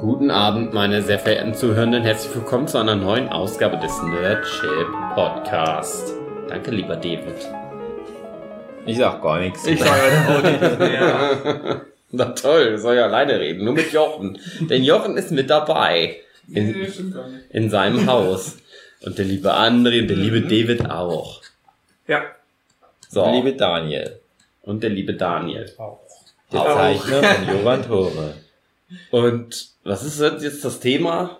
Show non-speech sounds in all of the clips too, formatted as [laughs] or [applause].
Guten Abend, meine sehr verehrten Zuhörenden. Herzlich willkommen zu einer neuen Ausgabe des Nerdship Podcast. Danke, lieber David. Ich sag gar nichts. Ich sage auch nichts mehr. [laughs] Na toll, soll ja alleine reden, nur mit Jochen. Denn Jochen ist mit dabei in, Nee, in seinem Haus. Und der liebe André und der liebe David auch. Ja. So, Liebe Daniel, und der liebe Daniel. der Auch. Zeichner von Jovan Tore. Und was ist jetzt das Thema?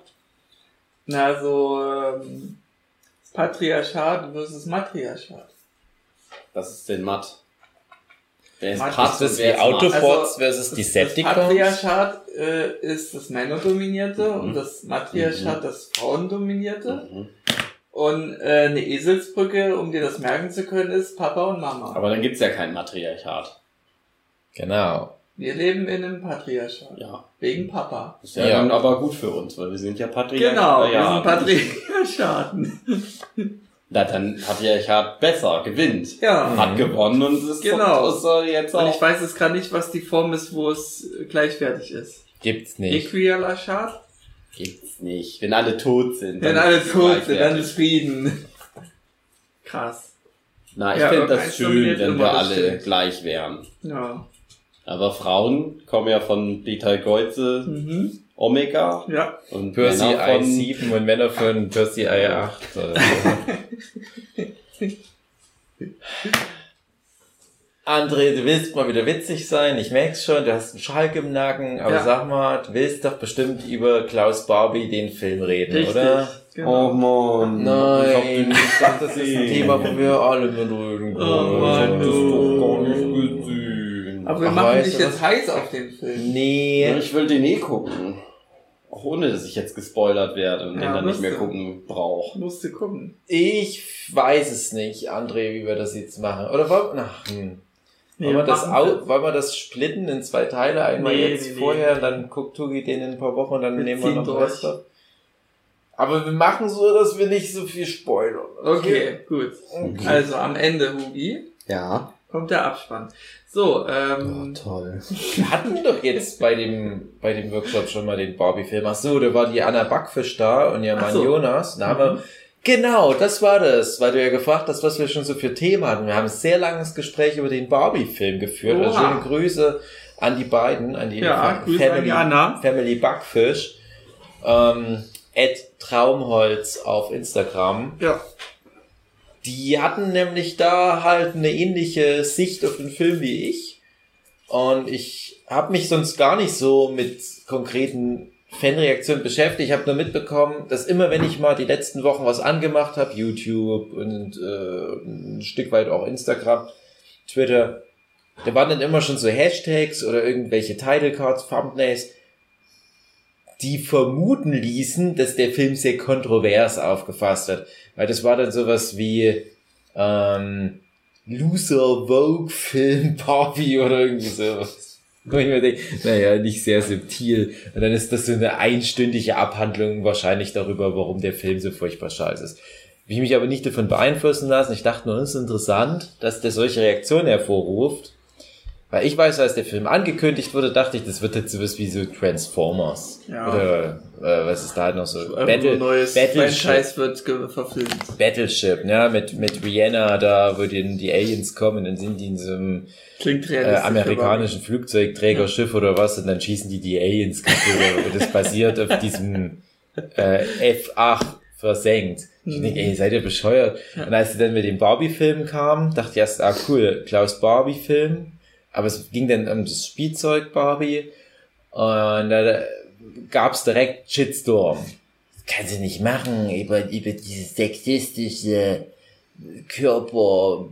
Na, so, ähm, Patriarchat versus Matriarchat. Was ist denn Matt? Wer ist das ist Matt? Autobots Also, versus Das Decepticons? Patriarchat äh, ist das Männerdominierte Mhm. und das Matriarchat das Frauendominierte. Mhm. Und äh, eine Eselsbrücke, um dir das merken zu können, ist Papa und Mama. Aber dann gibt's ja kein Matriarchat. Genau. Wir leben in einem Patriarchat. Ja. Wegen Papa. Ist ja, Ja. dann aber gut für uns, weil wir sind ja Patriarchat. Genau, wir ja. sind Patriarchaten. [laughs] Na, dann Patriarchat besser, gewinnt. Ja. Hat gewonnen und es ist Genau. ist jetzt Und auch. ich weiß jetzt gerade nicht, was die Form ist, wo es gleichwertig ist. Gibt's nicht. Equialachat? Gibt's nicht. Wenn alle tot sind. Wenn dann alle tot sind, dann ist Frieden. [laughs] Krass. Na, ich Ja, finde das schön, wenn wir alle stimmt. gleich wären. Ja. Aber Frauen kommen ja von Beta Geuze Mhm. Omega Ja. und Percy Männer von I7 und Männer von Percy I8. oder so. [laughs] André, du willst mal wieder witzig sein, ich merk's schon, du hast einen Schalk im Nacken, aber Ja. sag mal, du willst doch bestimmt über Klaus Barbie den Film reden, Richtig. oder? Genau. Mann. Nein, ich dachte, das ist ein. Thema, wo wir alle mit reden können. Oh Mann, ich das du. doch gar nicht gesehen. Aber wir Ach, machen dich jetzt was? heiß auf den Film. Nee. Ich will den eh gucken. Auch ohne, dass ich jetzt gespoilert werde und den Ja, dann nicht mehr du. gucken brauche. Musst du gucken. Ich weiß es nicht, André, wie wir das jetzt machen. Oder wollen, ach, hm. Nee, wollen, wir das au, wollen wir das splitten in zwei Teile? Einmal Nee, jetzt nee, nee. vorher, und dann guckt Tugi den in ein paar Wochen und dann Wir nehmen wir noch den. Rest ab. Aber wir machen so, dass wir nicht so viel spoilern. Okay, gut. Okay. Also am Ende, Hugi, Ja. Kommt der Abspann. So, ähm, toll. Wir hatten doch jetzt bei dem, bei dem Workshop schon mal den Barbie-Film. Ach so, da war die Anna Backfisch da und ihr Mann so. Jonas. Da haben wir, Mhm. genau, das war das, weil du ja gefragt hast, was wir schon so für Themen hatten. Wir haben ein sehr langes Gespräch über den Barbie-Film geführt. Also Oha. schöne Grüße an die beiden, an die ja, Fa- Grüße an die Family, Anna. Family Backfisch. Ähm, Ed Traumholz auf Instagram. Ja. Die hatten nämlich da halt eine ähnliche Sicht auf den Film wie ich. Und ich habe mich sonst gar nicht so mit konkreten Fanreaktionen beschäftigt. Ich habe nur mitbekommen, dass immer wenn ich mal die letzten Wochen was angemacht habe, YouTube und äh, ein Stück weit auch Instagram, Twitter, da waren dann immer schon so Hashtags oder irgendwelche Titlecards, Thumbnails, die vermuten ließen, dass der Film sehr kontrovers aufgefasst wird. Weil das war dann sowas wie ähm, Loser Vogue Film [laughs] Barbie oder irgendwie sowas. Wo ich mir denke, naja, nicht sehr subtil. Und dann ist das so eine einstündige Abhandlung wahrscheinlich darüber, warum der Film so furchtbar scheiße ist. Wie ich mich aber nicht davon beeinflussen lassen. Ich dachte nur, es ist interessant, dass der solche Reaktionen hervorruft. Weil ich weiß, als der Film angekündigt wurde, dachte ich, das wird jetzt sowas wie so Transformers. Ja. Oder äh, was ist da halt noch so? Battle, neues Battleship. Wird verfilmt. Battleship, ja, mit, mit Rihanna da, wo die, die Aliens kommen, dann sind die in so einem äh, amerikanischen Flugzeugträgerschiff oder was und dann schießen die die Aliens kaputt. und [laughs] das basiert auf diesem äh, F8 versenkt. Ich Mhm. denke, ey, seid ihr bescheuert? Und als sie dann mit dem Barbie-Film kam, dachte ich erst, ah cool, Klaus Barbie-Film. Aber es ging dann um das Spielzeug Barbie und da gab's direkt Shitstorm. Das kann sie nicht machen über, über dieses sexistische Körper,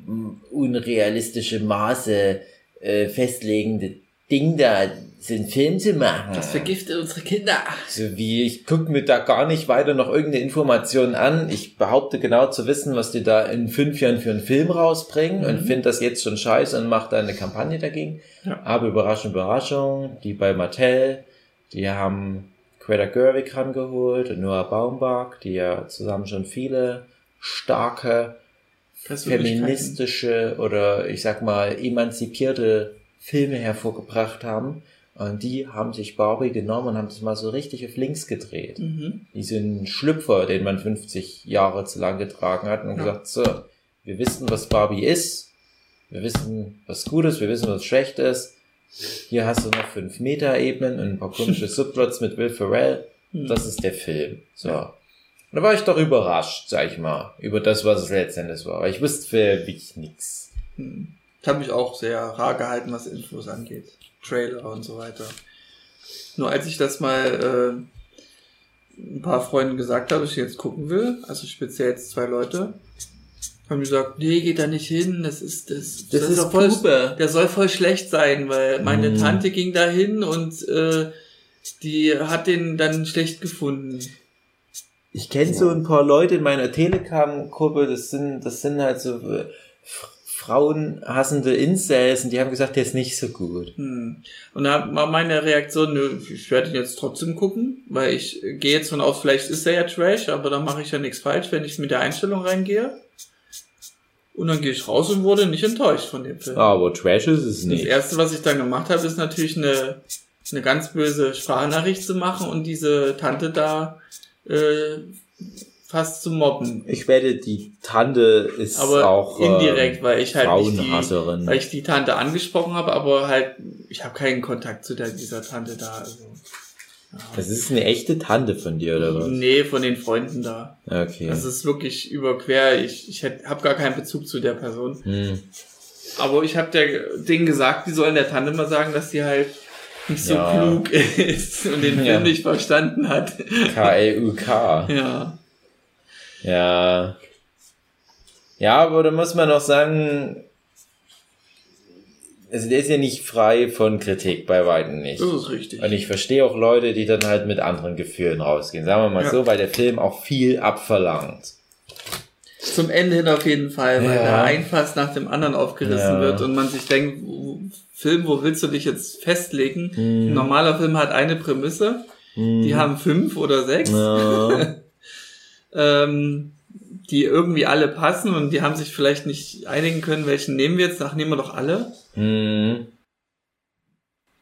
unrealistische Maße äh, festlegende Ding da, so einen Film zu machen. Das vergiftet unsere Kinder. So wie, ich gucke mir da gar nicht weiter noch irgendeine Information an. Ich behaupte genau zu wissen, was die da in fünf Jahren für einen Film rausbringen und Mhm. finde das jetzt schon scheiße und mache da eine Kampagne dagegen. Ja. Aber Überraschung, Überraschung, die bei Mattel, die haben Greta Gerwig rangeholt und Noah Baumbach, die ja zusammen schon viele starke feministische oder ich sag mal emanzipierte Filme hervorgebracht haben. Und die haben sich Barbie genommen und haben das mal so richtig auf links gedreht. Mhm. Ein Schlüpfer, den man 50 Jahre zu lang getragen hat und Ja. gesagt, so, wir wissen, was Barbie ist. Wir wissen, was gut ist, wir wissen, was schlecht ist. Hier hast du noch fünf Meta-Ebenen und ein paar komische [laughs] Subplots mit Will Ferrell. Hm. Das ist der Film. So. Und da war ich doch überrascht, sag ich mal, über das, was es letztendlich war. Aber ich wusste für wirklich nix. Hm. Ich habe mich auch sehr rar gehalten, was Infos angeht. Trailer und so weiter. Nur als ich das mal äh, ein paar Freunden gesagt habe, dass ich jetzt gucken will, also speziell jetzt zwei Leute, haben gesagt, nee, geht da nicht hin, das ist das, Das ist doch voll, der soll voll schlecht sein, weil meine Mm. Tante ging da hin und äh, die hat den dann schlecht gefunden. Ich kenne so ein paar Leute in meiner Telegram-Gruppe, das sind, das sind halt so äh, frauenhassende Incels und die haben gesagt, der ist nicht so gut. Hm. Und da war meine Reaktion, nö, ich werde ihn jetzt trotzdem gucken, weil ich äh, gehe jetzt von aus, vielleicht ist er ja Trash, aber dann mache ich ja nichts falsch, wenn ich mit der Einstellung reingehe. Und dann gehe ich raus und wurde nicht enttäuscht von dem Film. Aber Trash ist es Das nicht. erste, was ich dann gemacht habe, ist natürlich eine, eine ganz böse Sprachnachricht zu machen und diese Tante da äh, fast zu mobben. Ich wette, die Tante ist Aber auch indirekt, äh, weil ich halt nicht die, Frauenhasserin. weil ich die Tante angesprochen habe, aber halt, ich habe keinen Kontakt zu der, dieser Tante da. Also. Das ist eine echte Tante von dir, oder was? Nee, von den Freunden da. Okay. Das ist wirklich überquer. Ich, ich habe gar keinen Bezug zu der Person. Hm. Aber ich habe der denen gesagt, die sollen der Tante mal sagen, dass die halt nicht so Ja. klug [laughs] ist und den Film Ja. nicht verstanden hat. K-L-U-K. [laughs] Ja. Ja. Ja, aber da muss man auch sagen, also der ist ja nicht frei von Kritik, bei weitem nicht. Das ist richtig. Und ich verstehe auch Leute, die dann halt mit anderen Gefühlen rausgehen. Sagen wir mal Ja. so, weil der Film auch viel abverlangt. Zum Ende hin auf jeden Fall, weil Ja. da ein Fass nach dem anderen aufgerissen Ja. wird und man sich denkt, Film, wo willst du dich jetzt festlegen? Hm. Ein normaler Film hat eine Prämisse, die haben fünf oder sechs, [laughs] ähm, die irgendwie alle passen und die haben sich vielleicht nicht einigen können, welchen nehmen wir jetzt, nach nehmen wir doch alle. Hm.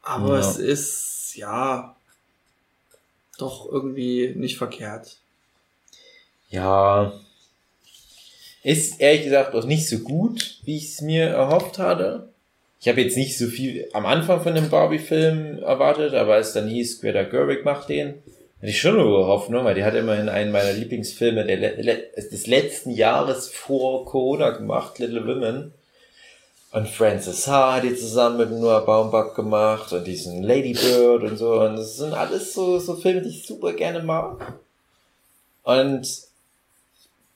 Aber Ja. es ist, ja, doch irgendwie nicht verkehrt. Ja. Ist ehrlich gesagt auch nicht so gut, wie ich es mir erhofft hatte. Ich habe jetzt nicht so viel am Anfang von dem Barbie-Film erwartet, aber als dann hieß, Greta Gerwig macht den, hatte ich schon eine Hoffnung, weil die hat immerhin einen meiner Lieblingsfilme le- des letzten Jahres vor Corona gemacht, Little Women. Und Frances Ha hat die zusammen mit Noah Baumbach gemacht und diesen Lady Bird und so. Und das sind alles so, so Filme, die ich super gerne mag. Und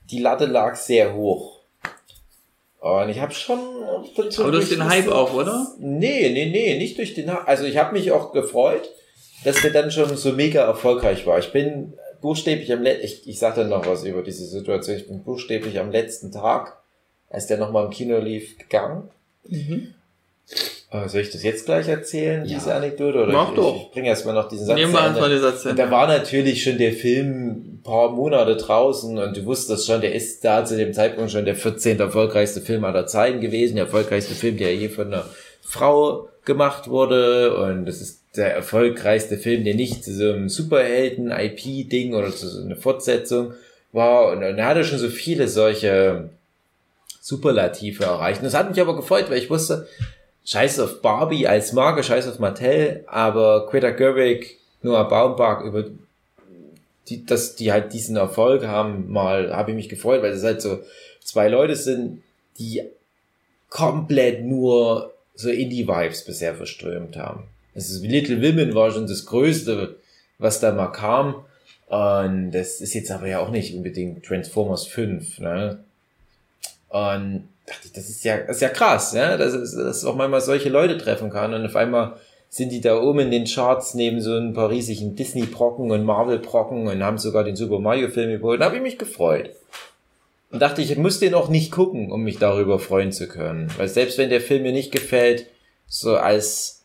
die Latte lag sehr hoch. Und ich habe schon... Aber durch den Hype auch, oder? Nee, nee, nee, nicht durch den Hype. Also ich habe mich auch gefreut, dass der dann schon so mega erfolgreich war. Ich bin buchstäblich am letzten... Ich, ich sag dann noch was über diese Situation. Ich bin buchstäblich am letzten Tag, als der nochmal im Kino lief, gegangen. Mhm. Äh, Soll ich das jetzt gleich erzählen, Ja. diese Anekdote? Oder Mach ich, doch. Ich, ich bringe erstmal noch diesen Satz Nehmen wir einfach den Satz Und da war natürlich schon der Film ein paar Monate draußen und du wusstest schon, der ist da zu dem Zeitpunkt schon der 14. erfolgreichste Film aller Zeiten gewesen, der erfolgreichste Film, der je von einer Frau gemacht wurde und das ist der erfolgreichste Film, der nicht zu so einem Superhelden-IP-Ding oder zu so einer Fortsetzung war und, er hatte schon so viele solche Superlative erreicht. Und das hat mich aber gefreut, weil ich wusste, Scheiß auf Barbie als Marke, Scheiß auf Mattel, aber Greta Gerwig, Noah Baumbach über die, dass die halt diesen Erfolg haben, mal habe ich mich gefreut, weil es halt so zwei Leute sind, die komplett nur so Indie-Vibes bisher verströmt haben. Ist Little Women war schon das Größte, was da mal kam. Und das ist jetzt aber ja auch nicht unbedingt Transformers 5, ne? Und dachte ich, das ist ja, das ist ja krass, ja, dass dass auch manchmal solche Leute treffen kann und auf einmal sind die da oben in den Charts neben so ein paar riesigen Disney-Brocken und Marvel-Brocken und haben sogar den Super Mario-Film überholt. Da habe ich mich gefreut. Und dachte, ich muss den auch nicht gucken, um mich darüber freuen zu können. Weil selbst wenn der Film mir nicht gefällt, so als,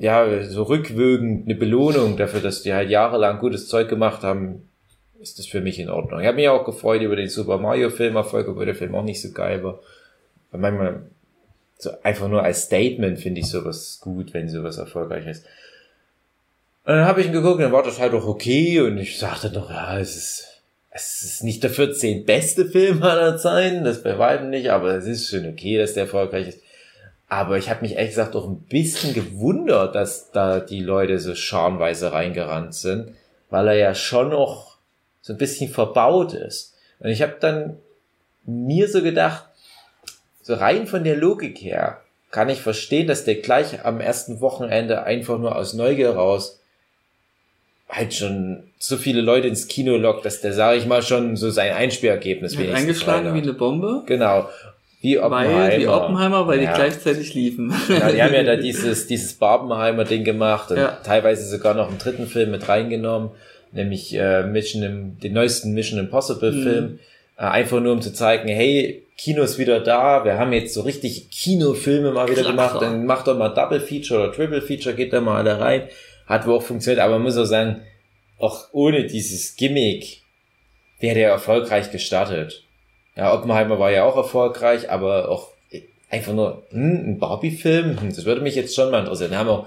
ja, so rückwirkend eine Belohnung dafür, dass die halt jahrelang gutes Zeug gemacht haben, ist das für mich in Ordnung. Ich habe mich auch gefreut über den Super Mario Film Erfolg, obwohl der Film auch nicht so geil war. Weil manchmal so einfach nur als Statement finde ich sowas gut, wenn sowas erfolgreich ist. Und dann habe ich ihn geguckt dann war das halt auch okay und ich sagte noch, ja, es ist, es ist nicht der 14 beste Film aller Zeiten, das bei weitem nicht, aber es ist schon okay, dass der erfolgreich ist. Aber ich habe mich ehrlich gesagt auch ein bisschen gewundert, dass da die Leute so scharenweise reingerannt sind, weil er ja schon noch so ein bisschen verbaut ist. Und ich habe dann mir so gedacht, so rein von der Logik her, kann ich verstehen, dass der gleich am ersten Wochenende einfach nur aus Neugier raus halt schon so viele Leute ins Kino lockt, dass der, sage ich mal, schon so sein Einspielergebnis Hat eingeschlagen wie eine Bombe. Genau. Wie Oppenheimer. Weil, wie Oppenheimer, weil ja. die gleichzeitig liefen. Ja, die haben ja da [laughs] dieses, dieses Barbenheimer-Ding gemacht und ja. teilweise sogar noch einen dritten Film mit reingenommen, nämlich äh, Mission im, den neuesten Mission Impossible Film. Mhm. Äh, einfach nur um zu zeigen, hey, Kino ist wieder da, wir haben jetzt so richtig Kinofilme mal wieder Klasse. gemacht, dann macht doch mal Double Feature oder Triple Feature, geht da mal alle rein. Hat wohl auch funktioniert, aber man muss auch sagen, auch ohne dieses Gimmick wäre der erfolgreich gestartet. Ja, Oppenheimer war ja auch erfolgreich, aber auch einfach nur hm, ein Barbie-Film. Hm, das würde mich jetzt schon mal interessieren. Da haben auch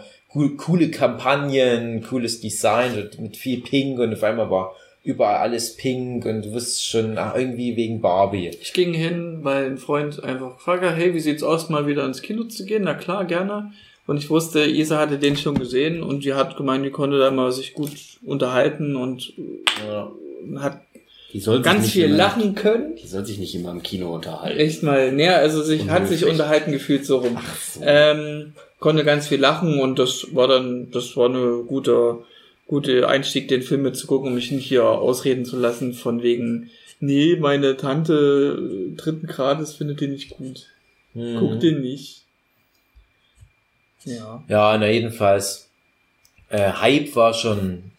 coole Kampagnen, cooles Design mit viel Pink und auf einmal war überall alles pink und du wirst schon ach, irgendwie wegen Barbie. Ich ging hin, weil ein Freund einfach gefragt hat, hey, wie sieht's aus, mal wieder ins Kino zu gehen? Na klar, gerne. Und ich wusste, Isa hatte den schon gesehen und die hat gemeint, die konnte da mal sich gut unterhalten und ja. hat ganz viel immer, lachen können. Die soll sich nicht immer im Kino unterhalten. Echt mal, näher, also sich Unmöglich. hat sich unterhalten gefühlt so rum. So. Ähm, konnte ganz viel lachen und das war dann, das war eine gute, gute Einstieg, den Film mit zu gucken, um mich nicht hier ausreden zu lassen von wegen, nee, meine Tante dritten Grades findet den nicht gut. Hm. Guck den nicht. Ja. Ja, na jedenfalls. Äh, Hype war schon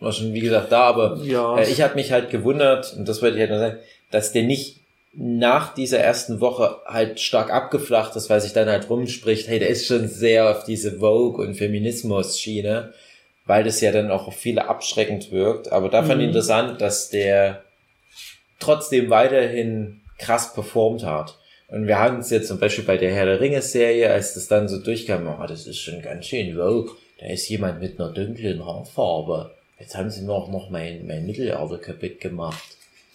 war schon, wie gesagt, da, aber ja. äh, ich habe mich halt gewundert, und das wollte ich halt nur sagen, dass der nicht nach dieser ersten Woche halt stark abgeflacht ist, weil sich dann halt rumspricht, hey, der ist schon sehr auf diese Vogue- und Feminismus-Schiene, weil das ja dann auch auf viele abschreckend wirkt. Aber da fand ich mhm. interessant, dass der trotzdem weiterhin krass performt hat. Und wir hatten es jetzt zum Beispiel bei der Herr der Ringe-Serie, als das dann so durchkam, oh, das ist schon ganz schön Vogue. Da ist jemand mit einer dunklen Haarfarbe. Jetzt haben sie noch, noch mein, mein Mittelalter kaputt gemacht.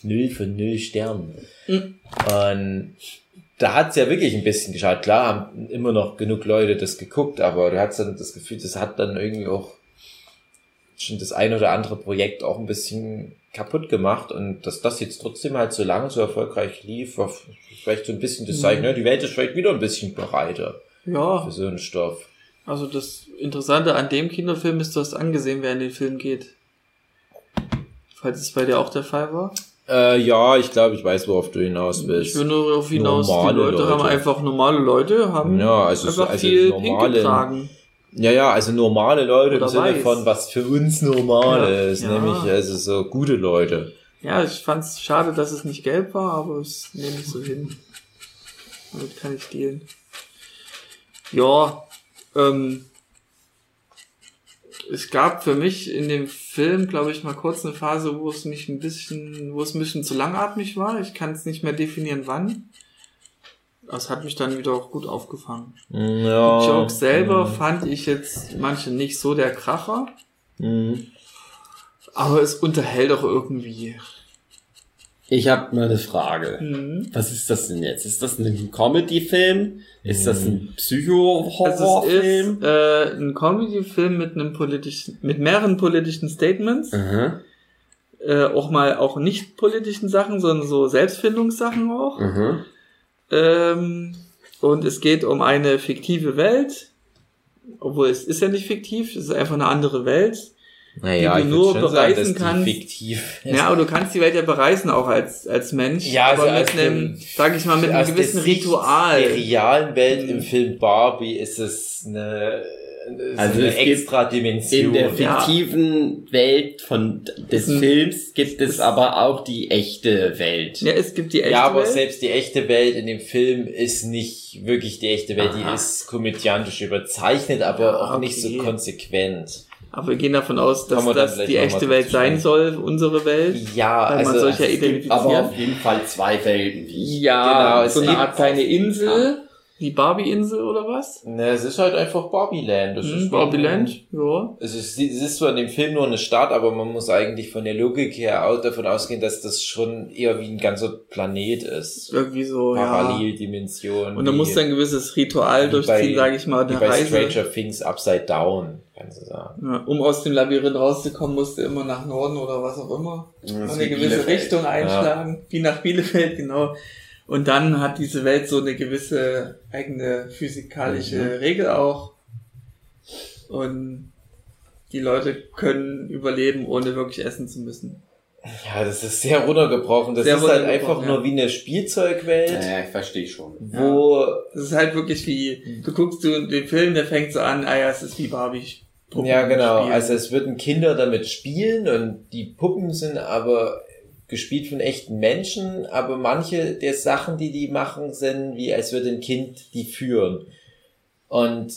Null von null Sternen. Mhm. Und da hat's ja wirklich ein bisschen geschaut. Klar haben immer noch genug Leute das geguckt, aber du hast dann das Gefühl, das hat dann irgendwie auch schon das ein oder andere Projekt auch ein bisschen kaputt gemacht und dass das jetzt trotzdem halt so lange so erfolgreich lief, war vielleicht so ein bisschen das Zeichen, mhm. ne? die Welt ist vielleicht wieder ein bisschen bereiter ja. für so einen Stoff. Also das Interessante an dem Kinofilm ist, du hast angesehen, wer in den Film geht. Falls es bei dir auch der Fall war. Äh, ja, ich glaube, ich weiß, worauf du hinaus willst. Ich will nur darauf hinaus, normale die Leute, Leute, haben einfach normale Leute, haben ja, also, einfach also viel normale, getragen. Ja, ja, also normale Leute Oder im Sinne weiß. von, was für uns normal ja, ist, ja. nämlich also so gute Leute. Ja, ich fand's schade, dass es nicht gelb war, aber es nehme ich so hin. Damit kann ich dealen. Ja, ähm, es gab für mich in dem Film, glaube ich, mal kurz eine Phase, wo es mich ein bisschen, wo es ein bisschen zu langatmig war. Ich kann es nicht mehr definieren, wann. Das hat mich dann wieder auch gut aufgefangen. Ja. Die Jokes selber mhm. fand ich jetzt manche nicht so der Kracher. Mhm. Aber es unterhält auch irgendwie. Ich habe mal eine Frage. Mhm. Was ist das denn jetzt? Ist das ein Comedy-Film? Ist das ein mhm. Psycho-Horror-Film? Also es ist äh, ein Comedy-Film mit einem politischen, mit mehreren politischen Statements. Mhm. Äh, auch mal auch nicht politischen Sachen, sondern so Selbstfindungssachen auch. Mhm. Ähm, und es geht um eine fiktive Welt. Obwohl es ist ja nicht fiktiv, es ist einfach eine andere Welt naja, die du nur bereisen sagen, kannst. Fiktiv [laughs] ja, aber du kannst die Welt ja bereisen auch als, als Mensch. Ja, aber also mit einem, sag ich mal, mit einem gewissen Ritual. In der realen Welt im Film Barbie ist es eine, also eine extra Dimension. In der fiktiven ja. Welt von des Films gibt es aber auch die echte Welt. Ja, es gibt die echte Welt. Ja, aber Welt. selbst die echte Welt in dem Film ist nicht wirklich die echte Welt. Aha. Die ist komödiantisch überzeichnet, aber ja, auch okay. nicht so konsequent. Aber wir gehen davon aus, dass das die echte Welt sein soll, unsere Welt. Ja, weil also man solch ja identifiziert. Aber auf jeden Fall zwei Welten. Ja, genau, so eine Art kleine Insel. Die Barbie-Insel oder was? Ne, es ist halt einfach Barbie-Land. Das Hm, ist Barbie-Land, ja. Es ist, es ist zwar in dem Film nur eine Stadt, aber man muss eigentlich von der Logik her auch davon ausgehen, dass das schon eher wie ein ganzer Planet ist. Irgendwie so, ja. Paralleldimension. Und da wie- muss ein gewisses Ritual wie durchziehen, sage ich mal, wie eine bei Reise. Stranger Things Upside Down, kannst du sagen. Ja, um aus dem Labyrinth rauszukommen, musste immer nach Norden oder was auch immer. Das ist eine gewisse Bielefeld. Richtung einschlagen, wie nach Bielefeld, genau. Und dann hat diese Welt so eine gewisse eigene physikalische Mhm. Regel auch. Und die Leute können überleben, ohne wirklich essen zu müssen. Ja, das ist sehr runtergebrochen. Das Sehr ist halt einfach ja. nur wie eine Spielzeugwelt, Ja, ich verstehe schon. wo Das ist halt wirklich wie, du guckst du den Film, der fängt so an, ah ja, es ist wie Barbie. Puppen Ja, genau. spielen. Also es würden Kinder damit spielen und die Puppen sind aber gespielt von echten Menschen, aber manche der Sachen, die die machen, sind wie als würde ein Kind die führen. Und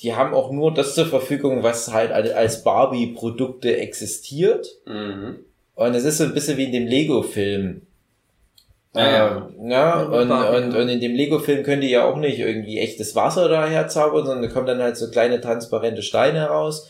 die haben auch nur das zur Verfügung, was halt als Barbie-Produkte existiert. Mhm. Und es ist so ein bisschen wie in dem Lego-Film. Ja, ja. Ähm, ja, Ja, und, und, und in dem Lego-Film können die ja auch nicht irgendwie echtes Wasser daher zaubern, sondern da kommen dann halt so kleine transparente Steine heraus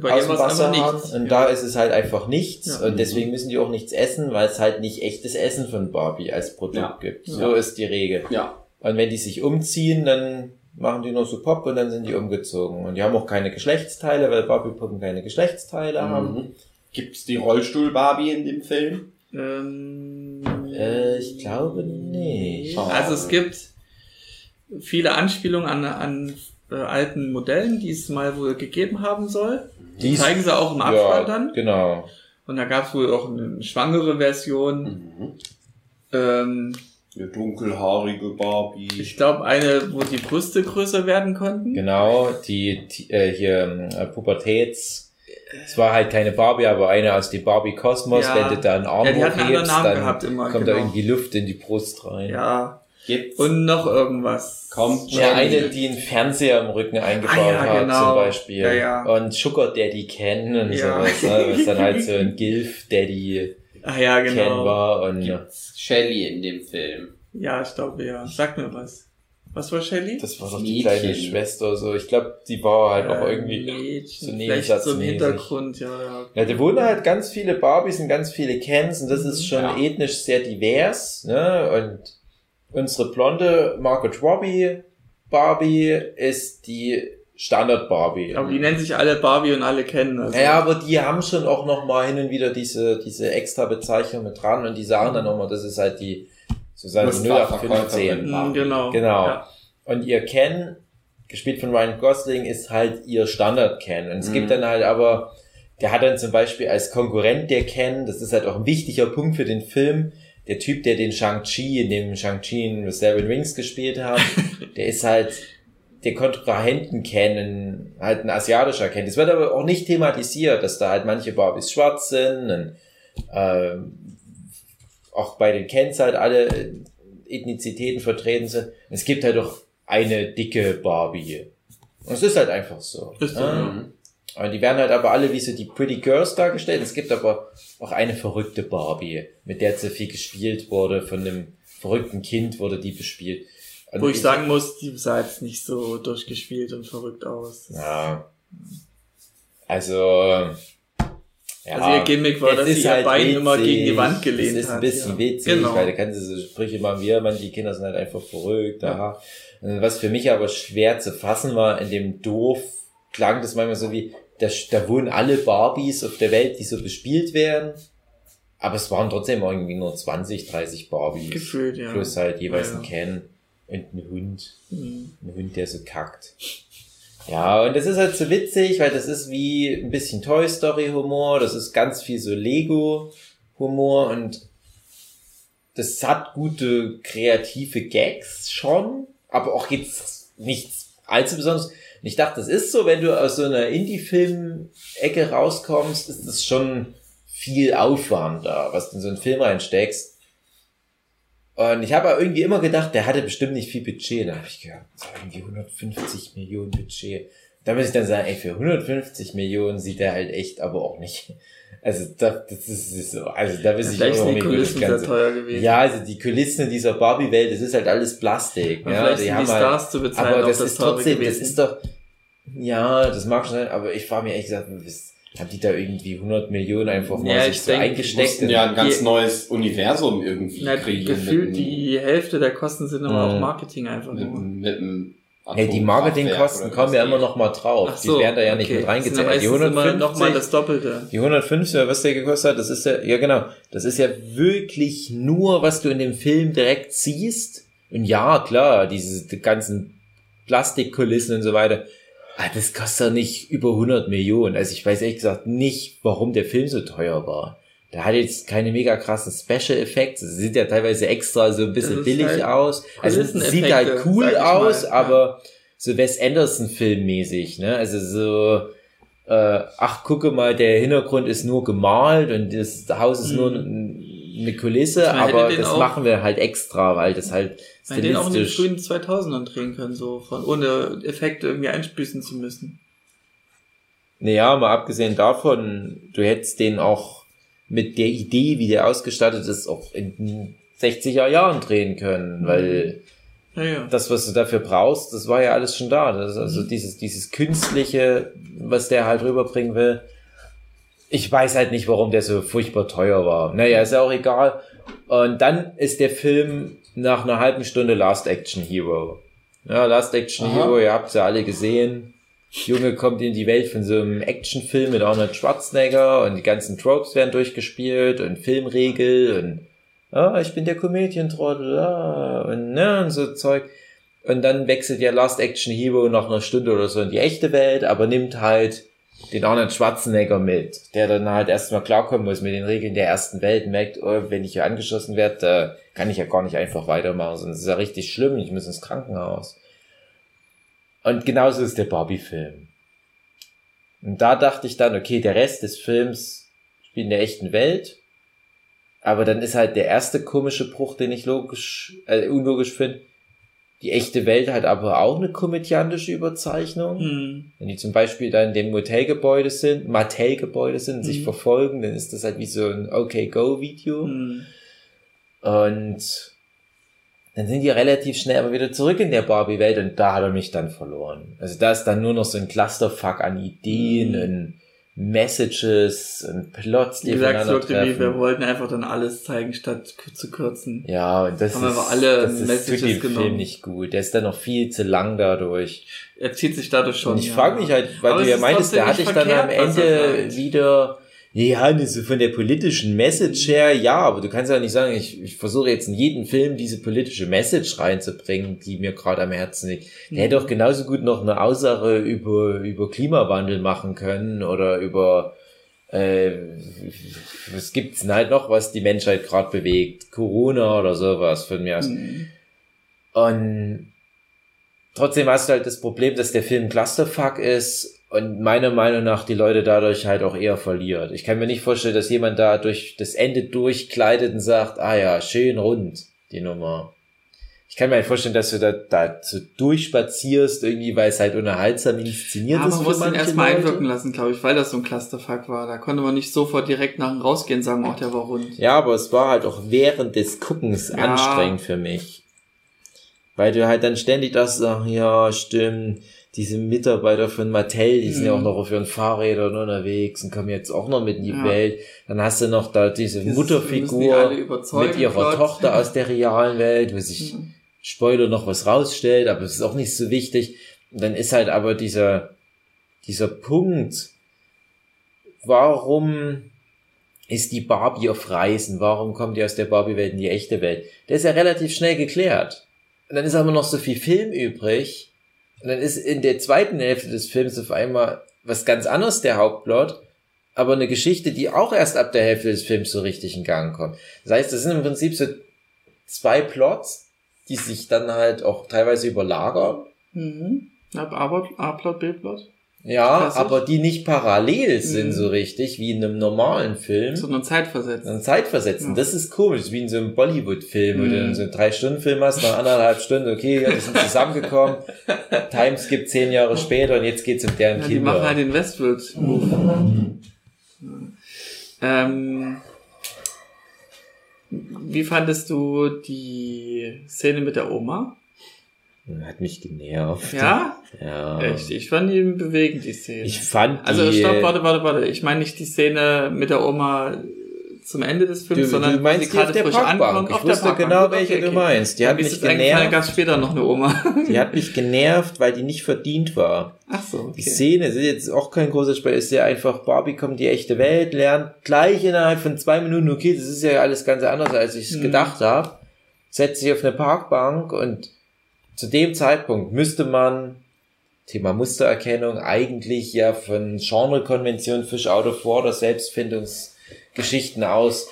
Bei aus dem Wasser haben. Und Ja. da ist es halt einfach nichts. Ja. Und deswegen müssen die auch nichts essen, weil es halt nicht echtes Essen von Barbie als Produkt Ja. gibt. Ja. So ist die Regel. Ja. Und wenn die sich umziehen, dann machen die nur so Pop und dann sind die umgezogen. Und die haben auch keine Geschlechtsteile, weil Barbie-Puppen keine Geschlechtsteile haben. Mhm. Gibt's die Rollstuhl-Barbie in dem Film? Ähm, Äh, ich glaube nicht. Also es gibt viele Anspielungen an, an äh, alten Modellen, die es mal wohl gegeben haben soll. Die zeigen sie auch im Abspann dann. Genau. Und da gab es wohl auch eine schwangere Version. Mhm. Ähm, Eine dunkelhaarige Barbie. ich glaube eine, wo die Brüste größer werden konnten. Genau, die, die äh, hier äh, Pubertäts. Es war halt keine Barbie, aber eine aus dem Barbie-Kosmos. Ja. Wenn du da einen Arm Ja, die hat einen hochhebst, Namen dann gehabt immer, kommt da genau. irgendwie Luft in die Brust rein. Ja. Gibt's? Und noch irgendwas. Kommt Ja, eine, die einen Fernseher im Rücken eingebaut Ah, ja, hat, genau. zum Beispiel. Ja, ja. Und Sugar Daddy Ken und Ja. sowas, ne? [laughs] was dann halt so ein Gilf Daddy Ah ja, Ken genau. war. Und Gibt's Shelly in dem Film? Ja, ich glaube ja. Sag mir was. Was war Shelly? das war Das doch die kleine Schwester so. Ich glaube, die war halt auch irgendwie. Mädchen, so vielleicht so im. Hintergrund, ja, ja. Ja, da wohnen halt ganz viele Barbies und ganz viele Kens und das ist schon Ja. ethnisch sehr divers, ne? Und unsere blonde Margot Robbie Barbie ist die Standard Barbie. Aber die nennen sich alle Barbie und alle kennen. Also. Ja, aber die haben schon auch noch mal hin und wieder diese, diese extra Bezeichnung mit dran und die sagen dann nochmal, das ist halt die, die Musterverkäuferin. 0815. Mm, genau. Genau. Ja. Und ihr Ken, gespielt von Ryan Gosling, ist halt ihr Standard-Ken. Und es Mhm. gibt dann halt aber, der hat dann zum Beispiel als Konkurrent der Ken, das ist halt auch ein wichtiger Punkt für den Film, der Typ, der den Shang-Chi, in dem Shang-Chi in The Seven Rings gespielt hat, [laughs] der ist halt der Kontrahenten kennen, halt ein asiatischer Ken. Das wird aber auch nicht thematisiert, dass da halt manche Barbies schwarz sind und ähm, auch bei den Kens halt alle Ethnizitäten vertreten sind. Es gibt halt doch eine dicke Barbie. Und es ist halt einfach so. Ist so, Ja. Und die werden halt aber alle wie so die Pretty Girls dargestellt. Es gibt aber auch eine verrückte Barbie, mit der zu viel gespielt wurde. Von einem verrückten Kind wurde die bespielt. Und Wo ich sagen muss, die sah jetzt nicht so durchgespielt und verrückt aus. Das- Ja. Also, ja. Also ihr Gimmick war, dass ist sie ihr halt Bein immer witzig. gegen die Wand gelehnt Es ist ein hat, bisschen ja. witzig, Genau. weil da kannst du so Sprüche machen wie, man, die Kinder sind halt einfach verrückt. Ja. Und Was für mich aber schwer zu fassen war, in dem Dorf klang das manchmal so wie, da, da wohnen alle Barbies auf der Welt, die so bespielt werden. Aber es waren trotzdem irgendwie nur 20, 30 Barbies. Gefühlt, ja. Plus halt jeweils Ja, ja. ein Ken und ein Hund. Mhm. Ein Hund, der so kackt. Ja, und das ist halt so witzig, weil das ist wie ein bisschen Toy Story Humor, das ist ganz viel so Lego Humor und das hat gute kreative Gags schon, aber auch jetzt nichts allzu besonderes. Und ich dachte, das ist so, wenn du aus so einer Indie-Film-Ecke rauskommst, ist das schon viel Aufwand was du in so einen Film reinsteckst. Und ich habe aber irgendwie immer gedacht, der hatte bestimmt nicht viel Budget. Da habe ich das war irgendwie 150 Millionen Budget. da muss ich dann sagen, ey, für 150 Millionen sieht der halt echt aber auch nicht. Also da, das ist so, also da weiß ich Vielleicht auch die nicht, Kulissen das sehr Ganze- teuer gewesen. Ja, also die Kulissen in dieser Barbie-Welt, das ist halt alles Plastik. Und ja, vielleicht die sind haben die halt, Stars zu bezahlen aber das das ist trotzdem, das gewesen. ist doch, ja, das mag schon sein, aber ich frage mich ehrlich gesagt, haben die da irgendwie 100 Millionen einfach mal Ja, sich ich so denke, Die eingesteckt? mussten ja ein ganz Die- neues Universum irgendwie Na, kreieren. gefühlt mit, die Hälfte der Kosten sind aber Mhm. auch Marketing einfach mit, nur. mit einem Hey, die Marketingkosten kommen ja immer noch mal drauf. So, die werden da ja nicht okay. mit reingezählt. Die meistens immer 150, noch mal das Doppelte. die 150, was der gekostet hat, das ist ja, ja genau, das ist ja wirklich nur, was du in dem Film direkt siehst. Und ja, klar, diese die ganzen Plastikkulissen und so weiter. Ah, das kostet ja nicht über 100 Millionen. Also ich weiß ehrlich gesagt nicht, warum der Film so teuer war. Der hat jetzt keine mega krassen Special Effects. Sie sieht ja teilweise extra so ein bisschen billig halt aus. Also es sieht halt cool mal, aus, ja. aber so Wes Anderson Filmmäßig, ne? Also so äh, ach gucke mal, der Hintergrund ist nur gemalt und das Haus ist nur n- eine Kulisse, hätte aber das auch- machen wir halt extra, weil das halt hätte den auch in den stilistisch frühen 2000ern drehen können, so von ohne Effekte irgendwie einspießen zu müssen. Naja, mal abgesehen davon, du hättest den auch mit der Idee, wie der ausgestattet ist, auch in den 60er Jahren drehen können, weil Ja, ja. das, was du dafür brauchst, das war ja alles schon da. Das ist also dieses, dieses Künstliche, was der halt rüberbringen will. Ich weiß halt nicht, warum der so furchtbar teuer war. Naja, ist ja auch egal. Und dann ist der Film nach einer halben Stunde Last Action Hero. Ja, Last Action Aha. Hero, ihr habt's ja alle gesehen. Junge kommt in die Welt von so einem Actionfilm mit Arnold Schwarzenegger und die ganzen Tropes werden durchgespielt und Filmregel und ah, ich bin der Comedian-Trottel, ah, und, ne, und so Zeug. Und dann wechselt ja Last Action Hero nach einer Stunde oder so in die echte Welt, aber nimmt halt den Arnold Schwarzenegger mit, der dann halt erstmal klarkommen muss mit den Regeln der ersten Welt, merkt, oh, wenn ich hier angeschossen werde, da kann ich ja gar nicht einfach weitermachen, sonst ist ja richtig schlimm, ich muss ins Krankenhaus. Und genauso ist der Barbie-Film. Und da dachte ich dann, okay, der Rest des Films spielt in der echten Welt, aber dann ist halt der erste komische Bruch, den ich logisch, äh, unlogisch finde, die echte Welt hat aber auch eine komödiantische Überzeichnung. Hm. Wenn die zum Beispiel da in dem Motelgebäude sind, Mattel-Gebäude sind, und sich Mhm. verfolgen, dann ist das halt wie so ein Okay-Go-Video. Hm. Und dann sind die relativ schnell aber wieder zurück in der Barbie-Welt und da hat er mich dann verloren. Also da ist dann nur noch so ein Clusterfuck an Ideen Mhm. und Messages und Plots, die Wie gesagt, wir wollten einfach dann alles zeigen, statt zu kürzen. Ja, und das Haben ist, alle das ist, Messages dem genommen. Film nicht gut. Der ist dann noch viel zu lang dadurch. Er zieht sich dadurch schon. Und ich ja. frage mich halt, weil Aber du ja ist meintest, trotzdem hatte ich dann am Ende wieder, ja, ist von der politischen Message her, ja, aber du kannst ja nicht sagen, ich, ich versuche jetzt in jeden Film diese politische Message reinzubringen, die mir gerade am Herzen liegt. Der Mhm. hätte auch genauso gut noch eine Aussage über, über Klimawandel machen können oder über äh, was gibt's denn halt noch, was die Menschheit gerade bewegt? Corona oder sowas von mir aus. Hm. Und trotzdem hast du halt das Problem, dass der Film Clusterfuck ist und meiner Meinung nach die Leute dadurch halt auch eher verliert. Ich kann mir nicht vorstellen, dass jemand da durch das Ende durchkleidet und sagt, ah ja, schön rund, die Nummer. Ich kann mir halt vorstellen, dass du da, da so durchspazierst, irgendwie, weil es halt unterhaltsam inszeniert Ja, ist. man muss manche erstmal Leute. einwirken lassen, glaube ich, weil das so ein Clusterfuck war. Da konnte man nicht sofort direkt nach dem Rausgehen sagen, ach, der war rund. Ja, aber es war halt auch während des Guckens Ja. anstrengend für mich. Weil du halt dann ständig das, ach ja, stimmt, diese Mitarbeiter von Mattel, die sind ja Mhm. auch noch auf ihren Fahrrädern unterwegs und kommen jetzt auch noch mit in die Ja. Welt. Dann hast du noch da diese die Mutterfigur mit ihrer Plot. Tochter aus der realen Welt, wo sich Mhm. Spoiler noch was rausstellt, aber es ist auch nicht so wichtig. Und dann ist halt aber dieser, dieser Punkt, warum ist die Barbie auf Reisen? Warum kommt die aus der Barbie-Welt in die echte Welt? Der ist ja relativ schnell geklärt. Und dann ist aber noch so viel Film übrig. Und dann ist in der zweiten Hälfte des Films auf einmal was ganz anderes der Hauptplot, aber eine Geschichte, die auch erst ab der Hälfte des Films so richtig in Gang kommt. Das heißt, das sind im Prinzip so zwei Plots, die sich dann halt auch teilweise überlagern. Mhm. A-Plot, A-Plot, B-Plot. Ja, Klassisch. aber die nicht parallel sind mhm. so richtig, wie in einem normalen Film. Sondern zeitversetzt. Sondern zeitversetzen. Ja. Das ist komisch, wie in so einem Bollywood-Film, mhm. wo du mhm. so einen Drei-Stunden-Film hast, nach anderthalb Stunden, okay, ja, die sind zusammengekommen, [laughs] Timeskip zehn Jahre später und jetzt geht's um deren ja, Kinder. Die machen halt den Westworld-Move. Ähm, wie fandest du die Szene mit der Oma? Hat mich genervt. Ja? Ja. Echt? Ich fand die bewegend, die Szene. Ich fand also, die... Also stopp, warte, warte, warte. Ich meine nicht die Szene mit der Oma zum Ende des Films, du, sondern du meinst die gerade frisch ankommt. Ich wusste genau, welche okay, du meinst. Die hat mich genervt. ganz später noch eine Oma. [laughs] Die hat mich genervt, weil die nicht verdient war. Ach so, okay. Die Szene ist jetzt auch kein großer Spiel, ist ja einfach, Barbie kommt die echte Welt, lernt gleich innerhalb von zwei Minuten, okay, das ist ja alles ganz anders, als ich es mhm. gedacht habe, setzt sich auf eine Parkbank und zu dem Zeitpunkt müsste man Thema Mustererkennung eigentlich ja von Genrekonvention Fish Out of Water Selbstfindungsgeschichten aus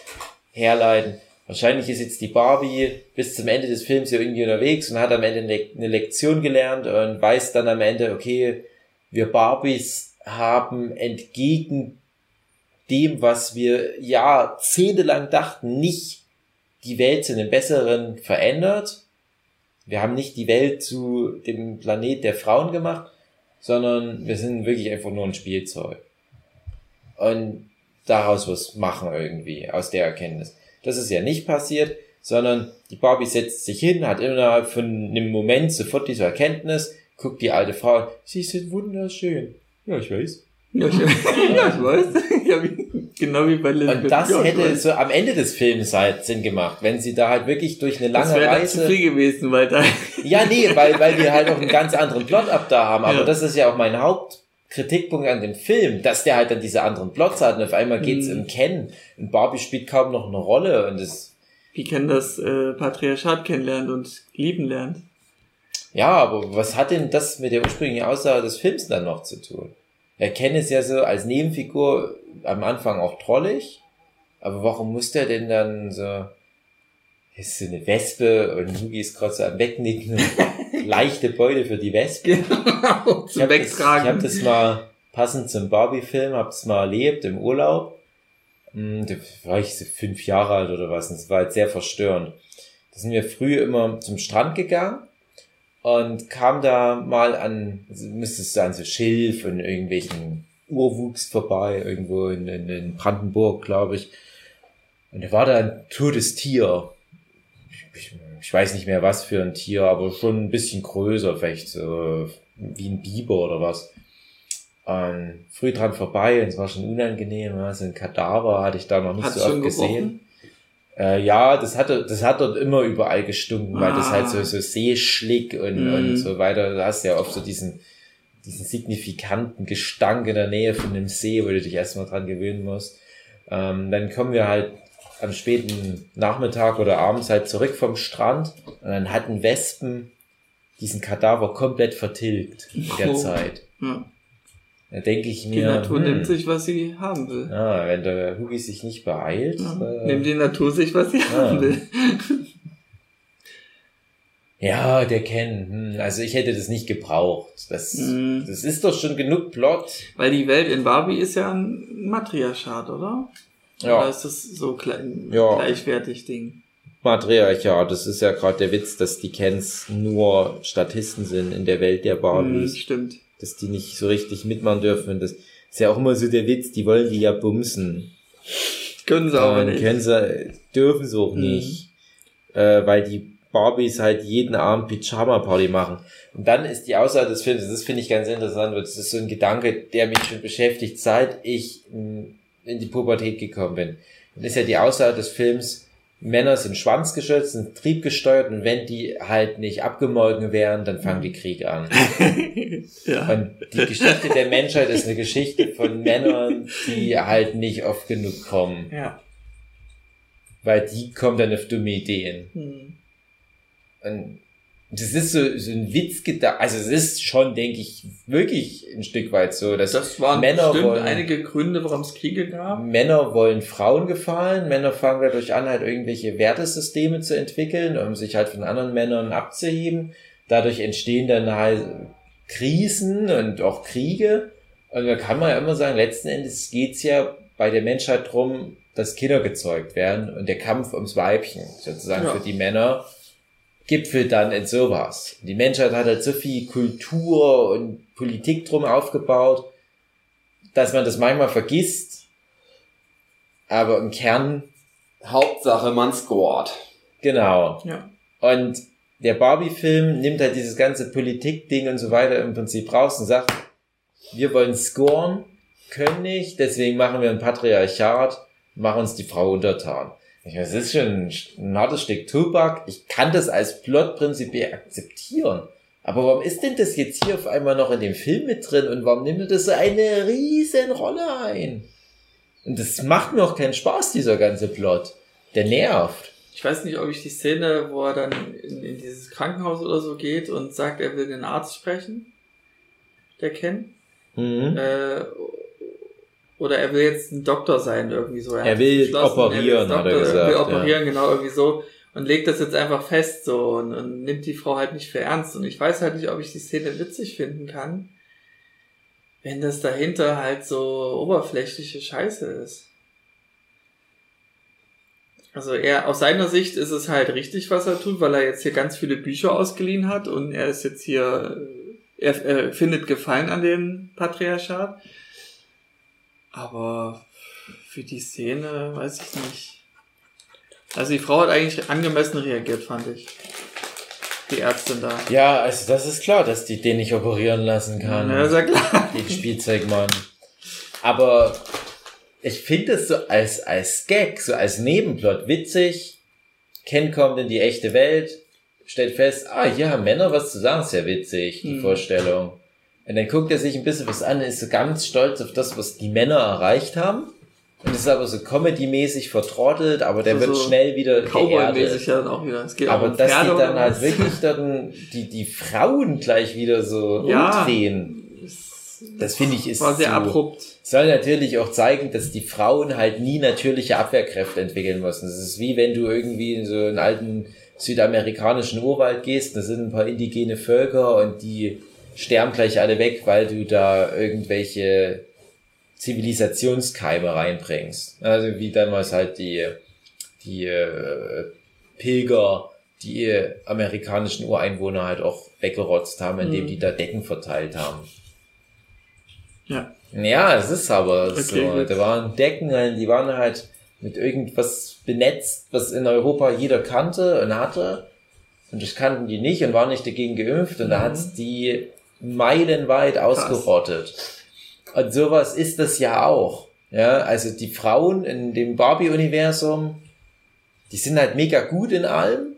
herleiten. Wahrscheinlich ist jetzt die Barbie bis zum Ende des Films ja irgendwie unterwegs und hat am Ende eine Lektion gelernt und weiß dann am Ende, okay, wir Barbies haben entgegen dem, was wir jahrzehntelang dachten, nicht die Welt zu einem besseren verändert, wir haben nicht die Welt zu dem Planet der Frauen gemacht, sondern wir sind wirklich einfach nur ein Spielzeug. Und daraus was machen irgendwie, aus der Erkenntnis. Das ist ja nicht passiert, sondern die Barbie setzt sich hin, hat innerhalb von einem Moment sofort diese Erkenntnis, guckt die alte Frau, sie sind wunderschön. Ja, ich weiß. Ja, ich, [laughs] ja, ich weiß. Genau wie bei Elizabeth. Und das hätte so am Ende des Films halt Sinn gemacht, wenn sie da halt wirklich durch eine lange das Reise. Das zu viel gewesen, weil da. Ja, nee, weil, weil wir halt auch einen ganz anderen Plot ab da haben. Aber ja. das ist ja auch mein Hauptkritikpunkt an dem Film, dass der halt dann diese anderen Plots hat und auf einmal geht's mhm. um Ken und Barbie spielt kaum noch eine Rolle und das. Wie Ken das äh, Patriarchat kennenlernt und lieben lernt. Ja, aber was hat denn das mit der ursprünglichen Aussage des Films dann noch zu tun? Er kennt es ja so als Nebenfigur am Anfang auch trollig, aber warum muss der denn dann so, ist so eine Wespe und Hugi ist gerade so am Wegnicken, [laughs] leichte Beute für die Wespe. Genau, zum ich habe das, ich hab das mal passend zum Barbie-Film, hab's mal erlebt im Urlaub. Hm, da war ich so fünf Jahre alt oder was, und es war halt sehr verstörend. Da sind wir früh immer zum Strand gegangen und kam da mal an, also müsste es sein, so Schilf und irgendwelchen Urwuchs vorbei, irgendwo in, in, in Brandenburg, glaube ich. Und da war da ein totes Tier. Ich, ich, weiß nicht mehr was für ein Tier, aber schon ein bisschen größer, vielleicht so wie ein Biber oder was. Und früh dran vorbei und es war schon unangenehm, so ein Kadaver hatte ich da noch nicht Hat's so oft gesehen. Äh, ja, das hatte, das hat dort immer überall gestunken, ah. weil das halt so, ah. so Seeschlick und, mm. und so weiter. Du hast ja oft so diesen, diesen signifikanten Gestank in der Nähe von dem See, wo du dich erstmal dran gewöhnen musst. Ähm, dann kommen wir halt am späten Nachmittag oder abends halt zurück vom Strand und dann hatten Wespen diesen Kadaver komplett vertilgt in der oh. Zeit. Ja. Da denke ich mir. Die Natur hm, nimmt sich, was sie haben will. Ja, wenn der Hugi sich nicht beeilt. Ja, äh, nimmt die Natur sich, was sie ja. haben will. [laughs] Ja, der Ken. Hm, also ich hätte das nicht gebraucht. Das, mhm. das ist doch schon genug Plot. Weil die Welt in Barbie ist ja ein Matriarchat, oder? Ja. Oder ist das so klein, ja. gleichwertig Ding? Matriarchat, das ist ja gerade der Witz, dass die Kens nur Statisten sind in der Welt der Barbies. Mhm, stimmt dass die nicht so richtig mitmachen dürfen. Und das ist ja auch immer so der Witz, die wollen die ja bumsen. Können sie aber nicht. Können sie, dürfen sie auch mhm. nicht. Äh, weil die Barbies halt jeden Abend Pyjama-Party machen. Und dann ist die Aussage des Films, das finde ich ganz interessant, weil das ist so ein Gedanke, der mich schon beschäftigt, seit ich in die Pubertät gekommen bin. Dann ist ja die Aussage des Films, Männer sind schwanzgeschützt, sind triebgesteuert und wenn die halt nicht abgemolken wären, dann fangen die Krieg an. [laughs] ja. Und die Geschichte der Menschheit ist eine Geschichte von Männern, die halt nicht oft genug kommen. Ja. Weil die kommen dann auf dumme Ideen. Hm. Und das ist so, so ein Witz gedacht. Also es ist schon, denke ich, wirklich ein Stück weit so, dass das waren Männer wollen, einige Gründe, warum es Kriege gab. Männer wollen Frauen gefallen. Männer fangen dadurch an, halt irgendwelche Wertesysteme zu entwickeln, um sich halt von anderen Männern abzuheben. Dadurch entstehen dann halt Krisen und auch Kriege. Und da kann man ja immer sagen, letzten Endes geht's ja bei der Menschheit drum, dass Kinder gezeugt werden und der Kampf ums Weibchen, sozusagen ja. für die Männer, gipfelt dann in sowas. Die Menschheit hat halt so viel Kultur und Politik drum aufgebaut, dass man das manchmal vergisst, aber im Kern Hauptsache man scored. Genau. Ja. Und der Barbie-Film nimmt halt dieses ganze Politik-Ding und so weiter im Prinzip raus und sagt, wir wollen scoren, können nicht, deswegen machen wir ein Patriarchat, machen uns die Frau untertan. Ich meine, das ist schon ein, hartes Stück Tobak. Ich kann das als Plot prinzipiell akzeptieren. Aber warum ist denn das jetzt hier auf einmal noch in dem Film mit drin und warum nimmt das so eine riesen Rolle ein? Und das macht mir auch keinen Spaß, dieser ganze Plot. Der nervt. Ich weiß nicht, ob ich die Szene, wo er dann in, in dieses Krankenhaus oder so geht und sagt, er will den Arzt sprechen, der kennt. Mhm. Äh, oder er will jetzt ein Doktor sein, irgendwie so. Er, er will operieren, er will hat er gesagt. Er will operieren, ja. genau, irgendwie so. Und legt das jetzt einfach fest, so, und, und nimmt die Frau halt nicht für ernst. Und ich weiß halt nicht, ob ich die Szene witzig finden kann, wenn das dahinter halt so oberflächliche Scheiße ist. Also er, aus seiner Sicht ist es halt richtig, was er tut, weil er jetzt hier ganz viele Bücher ausgeliehen hat und er ist jetzt hier, er, er findet Gefallen an dem Patriarchat. Aber für die Szene weiß ich nicht. Also die Frau hat eigentlich angemessen reagiert, fand ich. Die Ärztin da. Ja, also das ist klar, dass die den nicht operieren lassen kann. Ja, ist ja klar. Den Spielzeugmann. Aber ich finde es so als, als Gag, so als Nebenplot witzig. Ken kommt in die echte Welt, stellt fest, ah, hier haben Männer was zu sagen, sehr witzig, die hm. Vorstellung. Und dann guckt er sich ein bisschen was an, ist so ganz stolz auf das, was die Männer erreicht haben. Und ist aber so Comedy-mäßig vertrottelt, aber der so wird schnell wieder Cowboy-mäßig ja dann auch wieder. Es geht aber um dass die dann halt wirklich dann die, die Frauen gleich wieder so ja, umdrehen. Das finde ich ist war sehr so, abrupt. Soll natürlich auch zeigen, dass die Frauen halt nie natürliche Abwehrkräfte entwickeln müssen. Das ist wie wenn du irgendwie in so einen alten südamerikanischen Urwald gehst, da sind ein paar indigene Völker und die sterben gleich alle weg, weil du da irgendwelche Zivilisationskeime reinbringst. Also wie damals halt die, die äh, Pilger, die amerikanischen Ureinwohner halt auch weggerotzt haben, indem mhm. die da Decken verteilt haben. Ja. Ja, es ist aber okay, so. Gut. Da waren Decken, die waren halt mit irgendwas benetzt, was in Europa jeder kannte und hatte. Und das kannten die nicht und waren nicht dagegen geimpft. Und mhm. da hat's die meilenweit ausgerottet. Und sowas ist das ja auch. Ja, also die Frauen in dem Barbie-Universum, die sind halt mega gut in allem.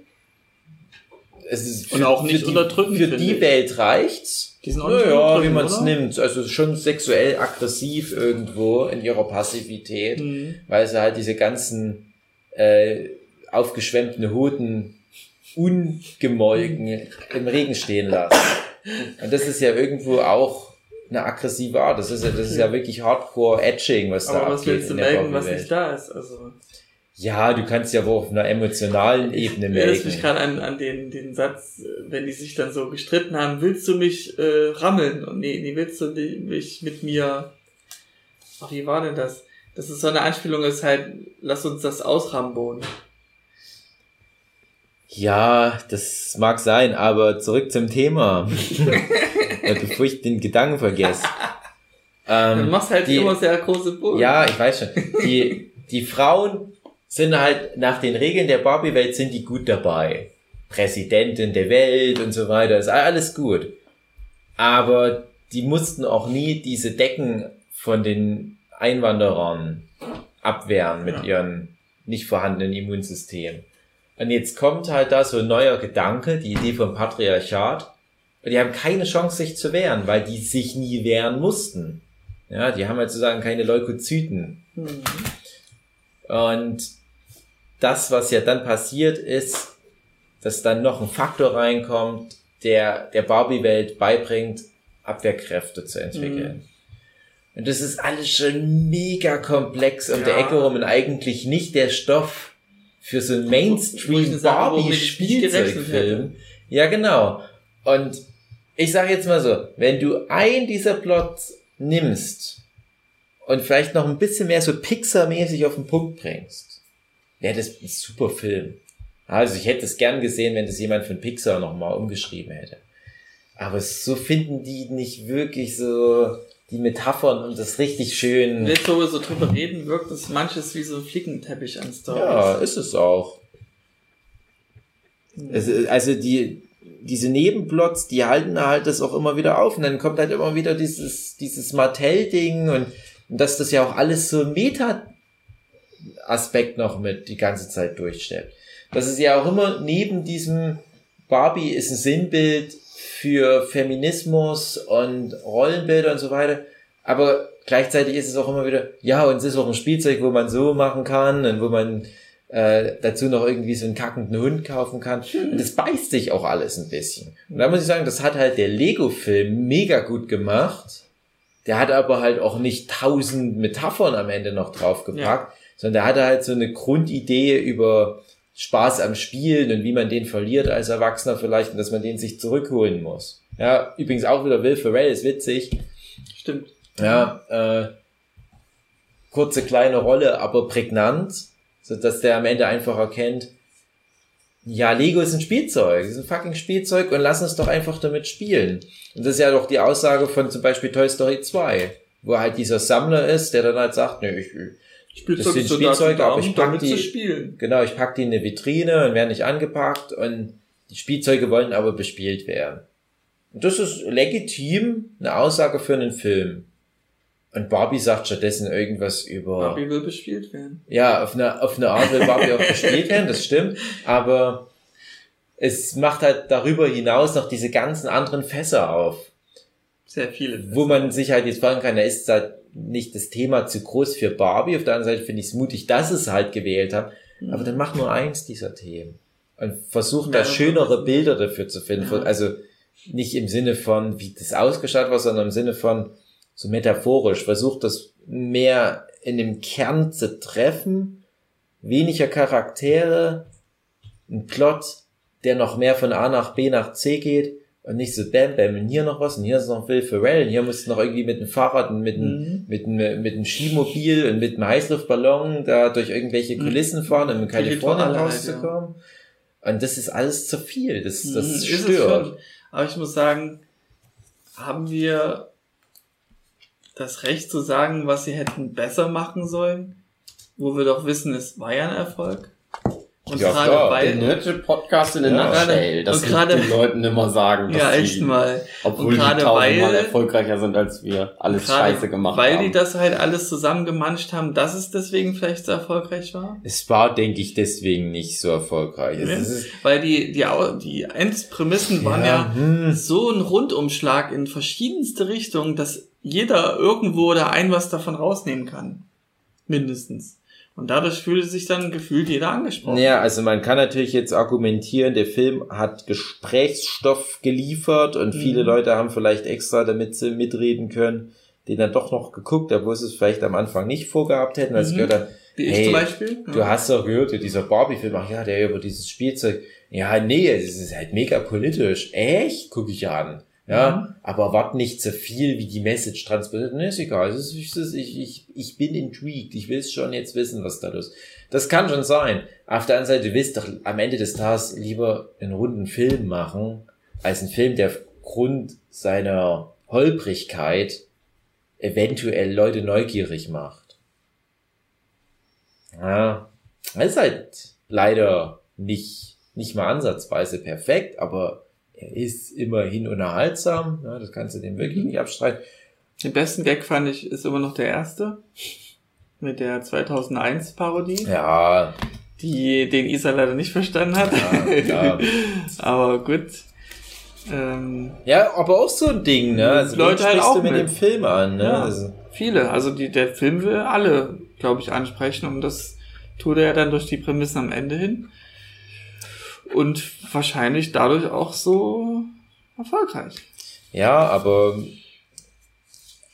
Es ist für, und auch nicht für unterdrücken. Für die Welt reicht's. Die sind auch naja, wie man es nimmt. Also schon sexuell aggressiv irgendwo in ihrer Passivität, mhm. weil sie halt diese ganzen äh, aufgeschwemmten Hoden ungemolken im Regen stehen lassen. Und das ist ja irgendwo auch eine aggressive Art. Das ist ja, das ist ja wirklich Hardcore-Etching, was Aber da was abgeht. Was willst du melden, was nicht da ist? Also. Ja, du kannst ja wohl auf einer emotionalen Ebene melden. Ich mich gerade an, an den, den Satz, wenn die sich dann so gestritten haben, willst du mich äh, rammeln? Und nee, nee, willst du mich mit mir... Ach, wie war denn das? Das ist so eine Anspielung, ist halt, lass uns das ausrambonen. Ja, das mag sein, aber zurück zum Thema. [laughs] Bevor ich den Gedanken vergesse. Ähm, du machst halt die, immer sehr große Bogen. Ja, ich weiß schon. Die, die Frauen sind halt nach den Regeln der Barbie-Welt sind die gut dabei. Präsidentin der Welt und so weiter, ist alles gut. Aber die mussten auch nie diese Decken von den Einwanderern abwehren mit ja. ihrem nicht vorhandenen Immunsystem. Und jetzt kommt halt da so ein neuer Gedanke, die Idee vom Patriarchat. Und die haben keine Chance, sich zu wehren, weil die sich nie wehren mussten. Ja, die haben halt sozusagen keine Leukozyten. Mhm. Und das, was ja dann passiert, ist, dass dann noch ein Faktor reinkommt, der der Barbie-Welt beibringt, Abwehrkräfte zu entwickeln. Mhm. Und das ist alles schon mega komplex um ja. der Ecke rum und eigentlich nicht der Stoff, für so einen Mainstream Barbie Spielzeugfilm. Ja, genau. Und ich sage jetzt mal so, wenn du ein dieser Plots nimmst und vielleicht noch ein bisschen mehr so Pixar-mäßig auf den Punkt bringst, wäre das ein super Film. Also ich hätte es gern gesehen, wenn das jemand von Pixar nochmal umgeschrieben hätte. Aber so finden die nicht wirklich so die Metaphern und das richtig schön. Wo wir so drüber reden, wirkt das manches wie so ein Flickenteppich an Stories. Ja, ist es auch. Es, also die, diese Nebenplots, die halten halt das auch immer wieder auf und dann kommt halt immer wieder dieses, dieses Mattel-Ding und, und dass das ja auch alles so Meta-Aspekt noch mit die ganze Zeit durchstellt. Das ist ja auch immer neben diesem Barbie ist ein Sinnbild für Feminismus und Rollenbilder und so weiter. Aber gleichzeitig ist es auch immer wieder, ja, und es ist auch ein Spielzeug, wo man so machen kann und wo man äh, dazu noch irgendwie so einen kackenden Hund kaufen kann. Und das beißt sich auch alles ein bisschen. Und da muss ich sagen, das hat halt der Lego-Film mega gut gemacht. Der hat aber halt auch nicht tausend Metaphern am Ende noch draufgepackt, ja. sondern der hatte halt so eine Grundidee über Spaß am Spielen und wie man den verliert als Erwachsener vielleicht und dass man den sich zurückholen muss. Ja, übrigens auch wieder Will Ferrell ist witzig. Stimmt. Ja, äh, kurze kleine Rolle, aber prägnant, so dass der am Ende einfach erkennt, ja, Lego ist ein Spielzeug, ist ein fucking Spielzeug und lass uns doch einfach damit spielen. Und das ist ja doch die Aussage von zum Beispiel Toy Story 2, wo halt dieser Sammler ist, der dann halt sagt, ne, ich, Spielzeug das sind so Spielzeuge, aber ich pack die, spielen. genau, ich pack die in eine Vitrine und werden nicht angepackt und die Spielzeuge wollen aber bespielt werden. Und das ist legitim eine Aussage für einen Film. Und Barbie sagt stattdessen irgendwas über. Barbie will bespielt werden. Ja, auf eine, auf eine Art will Barbie auch bespielt werden, das stimmt. Aber es macht halt darüber hinaus noch diese ganzen anderen Fässer auf. Sehr viele. Fässer. Wo man sich halt jetzt fragen kann, da ist halt nicht das Thema zu groß für Barbie. Auf der anderen Seite finde ich es mutig, dass es halt gewählt hat. Mhm. Aber dann mach nur eins dieser Themen. Und versuch da schönere Bilder dafür zu finden. Ja. Also nicht im Sinne von, wie das ausgestattet war, sondern im Sinne von so metaphorisch. Versuch das mehr in dem Kern zu treffen. Weniger Charaktere. Ein Plot, der noch mehr von A nach B nach C geht und nicht so bam, bam, und hier noch was, und hier ist noch Will Ferrell, und hier musst du noch irgendwie mit dem Fahrrad und mit dem, mhm. mit dem, mit dem Skimobil und mit dem Heißluftballon da durch irgendwelche mhm. Kulissen fahren, um in Kalifornien rauszukommen. Ja. Und das ist alles zu viel, das, das mhm, stört. Aber ich muss sagen, haben wir das Recht zu sagen, was sie hätten besser machen sollen? Wo wir doch wissen, es war ja ein Erfolg. Und ja, gerade klar. weil der Nerdship Podcast in der ja. Nutshell, das und den Leuten immer sagen, dass ja echt die, mal, obwohl die tausendmal erfolgreicher sind als wir, alles Scheiße gemacht weil haben. Weil die das halt alles zusammengemanscht haben, dass es deswegen vielleicht so erfolgreich war. Es war, denke ich, deswegen nicht so erfolgreich. Ja. weil die die die Endprämissen waren ja, hm. so ein Rundumschlag in verschiedenste Richtungen, dass jeder irgendwo oder ein was davon rausnehmen kann, mindestens. Und dadurch fühlte sich dann gefühlt jeder angesprochen. Ja, also man kann natürlich jetzt argumentieren, der Film hat Gesprächsstoff geliefert und mhm. viele Leute haben vielleicht extra, damit sie mitreden können, den dann doch noch geguckt, obwohl sie es vielleicht am Anfang nicht vorgehabt hätten. Also mhm. gehört dann, Wie ich hey, zum Beispiel. Ja. Du hast doch gehört, dieser Barbie-Film, ach ja, der über dieses Spielzeug. Ja, nee, es ist halt mega politisch. Echt? Guck ich an. Ja, mhm. aber wart nicht so viel, wie die Message transportiert. Ne, ist egal. Ist, ich, ich, ich bin intrigued. Ich will schon jetzt wissen, was da ist. Das kann schon sein. Auf der anderen Seite, du willst doch am Ende des Tages lieber einen runden Film machen, als einen Film, der aufgrund seiner Holprigkeit eventuell Leute neugierig macht. Ja, das ist halt leider nicht, nicht mal ansatzweise perfekt, aber er ist immerhin unterhaltsam, ja, das kannst du dem wirklich nicht abstreiten. Den besten Gag fand ich, ist immer noch der erste. Mit der 2001 Parodie. Ja. Die, den Isa leider nicht verstanden hat. Ja, ja. [laughs] aber gut. Ähm, ja, aber auch so ein Ding, ne? Also Leute halt auch du mit, mit dem Film an, ne? Ja, also. Viele. Also die, der Film will alle, glaube ich, ansprechen und das tut er ja dann durch die Prämissen am Ende hin und wahrscheinlich dadurch auch so erfolgreich. Ja, aber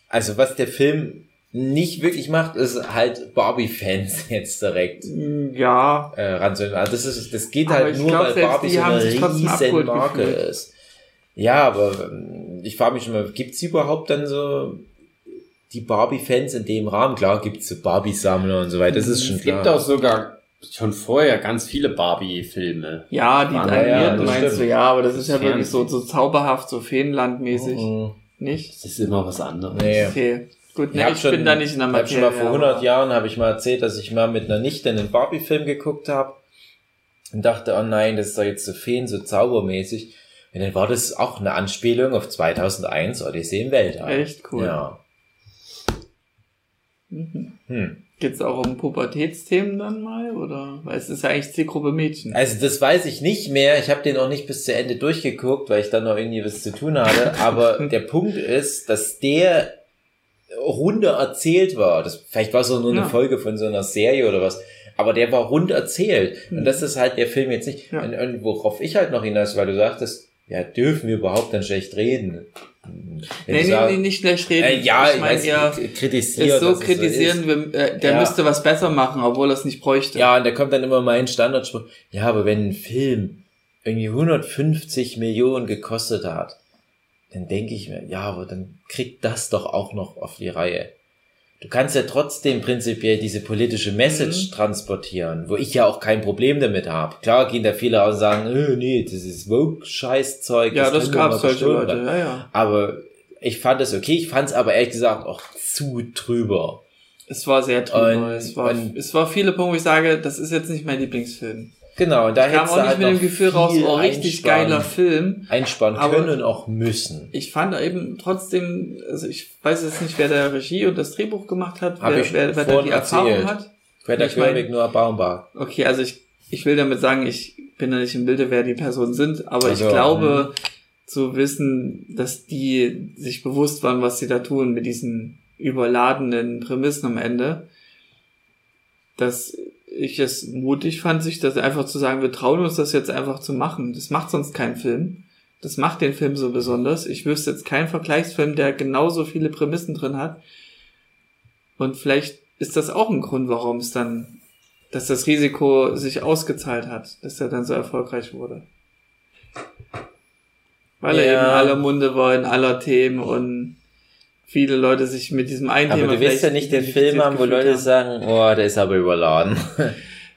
also was der Film nicht wirklich macht, ist halt Barbie-Fans [laughs] jetzt direkt mm, ja. äh, ranzuholen. Also das ist, das geht aber halt nur, glaub, weil Barbie so eine riesen Marke gefühlt. ist. Ja, aber ähm, ich frage mich schon mal, gibt's überhaupt dann so die Barbie-Fans in dem Rahmen. Klar gibt's so Barbie-Sammler und so weiter, das ist schon Es klar. gibt auch sogar schon vorher ganz viele Barbie-Filme. Ja, die animierten ja, das meinst stimmt. du, ja, aber das ist ja Fernsehen. wirklich so, so zauberhaft, so Feenlandmäßig. Mhm. Nicht? Das ist immer was anderes. Nee. Okay. Gut, Ich, ne, hab ich schon, bin da nicht in der ich hab Materie. schon mal vor 100 aber- Jahren habe ich mal erzählt, dass ich mal mit einer Nichte einen Barbie-Film geguckt habe und dachte, oh nein, das ist doch jetzt so Feen, so zaubermäßig. Und dann war das auch eine Anspielung auf 2001 Odyssee im Weltall. Echt cool. Ja. Mhm. Hm. Geht's auch um Pubertätsthemen dann mal? Oder? Weil es ist ja eigentlich Zielgruppe Mädchen. Also das weiß ich nicht mehr. Ich habe den auch nicht bis zu Ende durchgeguckt, weil ich dann noch irgendwie was zu tun hatte. [laughs] Aber der Punkt ist, dass der runde erzählt war. Das, vielleicht war es auch nur eine Ja. Folge von so einer Serie oder was. Aber der war rund erzählt. Mhm. Und das ist halt der Film jetzt nicht. Ja. Und, und worauf ich halt noch hinaus, weil du sagtest, ja, dürfen wir überhaupt dann schlecht reden? Wenn Nee, nee, nee, nicht schlecht reden. Äh, ja, ich, meine eher, kritisiert. so kritisieren, wir, äh, der Ja. müsste was besser machen, obwohl er es nicht bräuchte. Ja, und da kommt dann immer mein Standardspruch. Ja, aber wenn ein Film irgendwie 150 Millionen gekostet hat, dann denke ich mir, ja, aber dann kriegt das doch auch noch auf die Reihe. Du kannst ja trotzdem prinzipiell diese politische Message Mhm. transportieren, wo ich ja auch kein Problem damit habe. Klar gehen da viele aus und sagen, äh, nee, das ist Vogue-Scheißzeug. ja, das wir gab's solche. Leute, ja, ja. Aber ich fand es okay, ich fand es aber ehrlich gesagt auch zu drüber. Es war sehr drüber. Und- es, war, und- es war viele Punkte, wo ich sage, das ist jetzt nicht mein Lieblingsfilm. Genau, und da Ich kam auch nicht halt mit dem Gefühl raus, oh, richtig geiler Film. einsparen können und auch müssen. Ich fand eben trotzdem, also ich weiß jetzt nicht, wer der Regie und das Drehbuch gemacht hat, Hab wer, ich wer, wer da die Erfahrung erzählt. hat. Greta Ich Gerwig, Noah Baumbach. Okay, also ich, ich will damit sagen, ich bin da nicht im Bilde, wer die Personen sind, aber Also, ich glaube zu wissen, dass die sich bewusst waren, was sie da tun mit diesen überladenen Prämissen am Ende, dass ich es mutig fand, sich das einfach zu sagen, wir trauen uns das jetzt einfach zu machen. Das macht sonst keinen Film. Das macht den Film so besonders. Ich wüsste jetzt keinen Vergleichsfilm, der genauso viele Prämissen drin hat. Und vielleicht ist das auch ein Grund, warum es dann, dass das Risiko sich ausgezahlt hat, dass er dann so erfolgreich wurde. Weil er Ja. eben in aller Munde war, in aller Themen und viele Leute sich mit diesem einen Aber Thema du willst ja nicht den Film haben, wo Leute haben. sagen, oh, der ist aber überladen.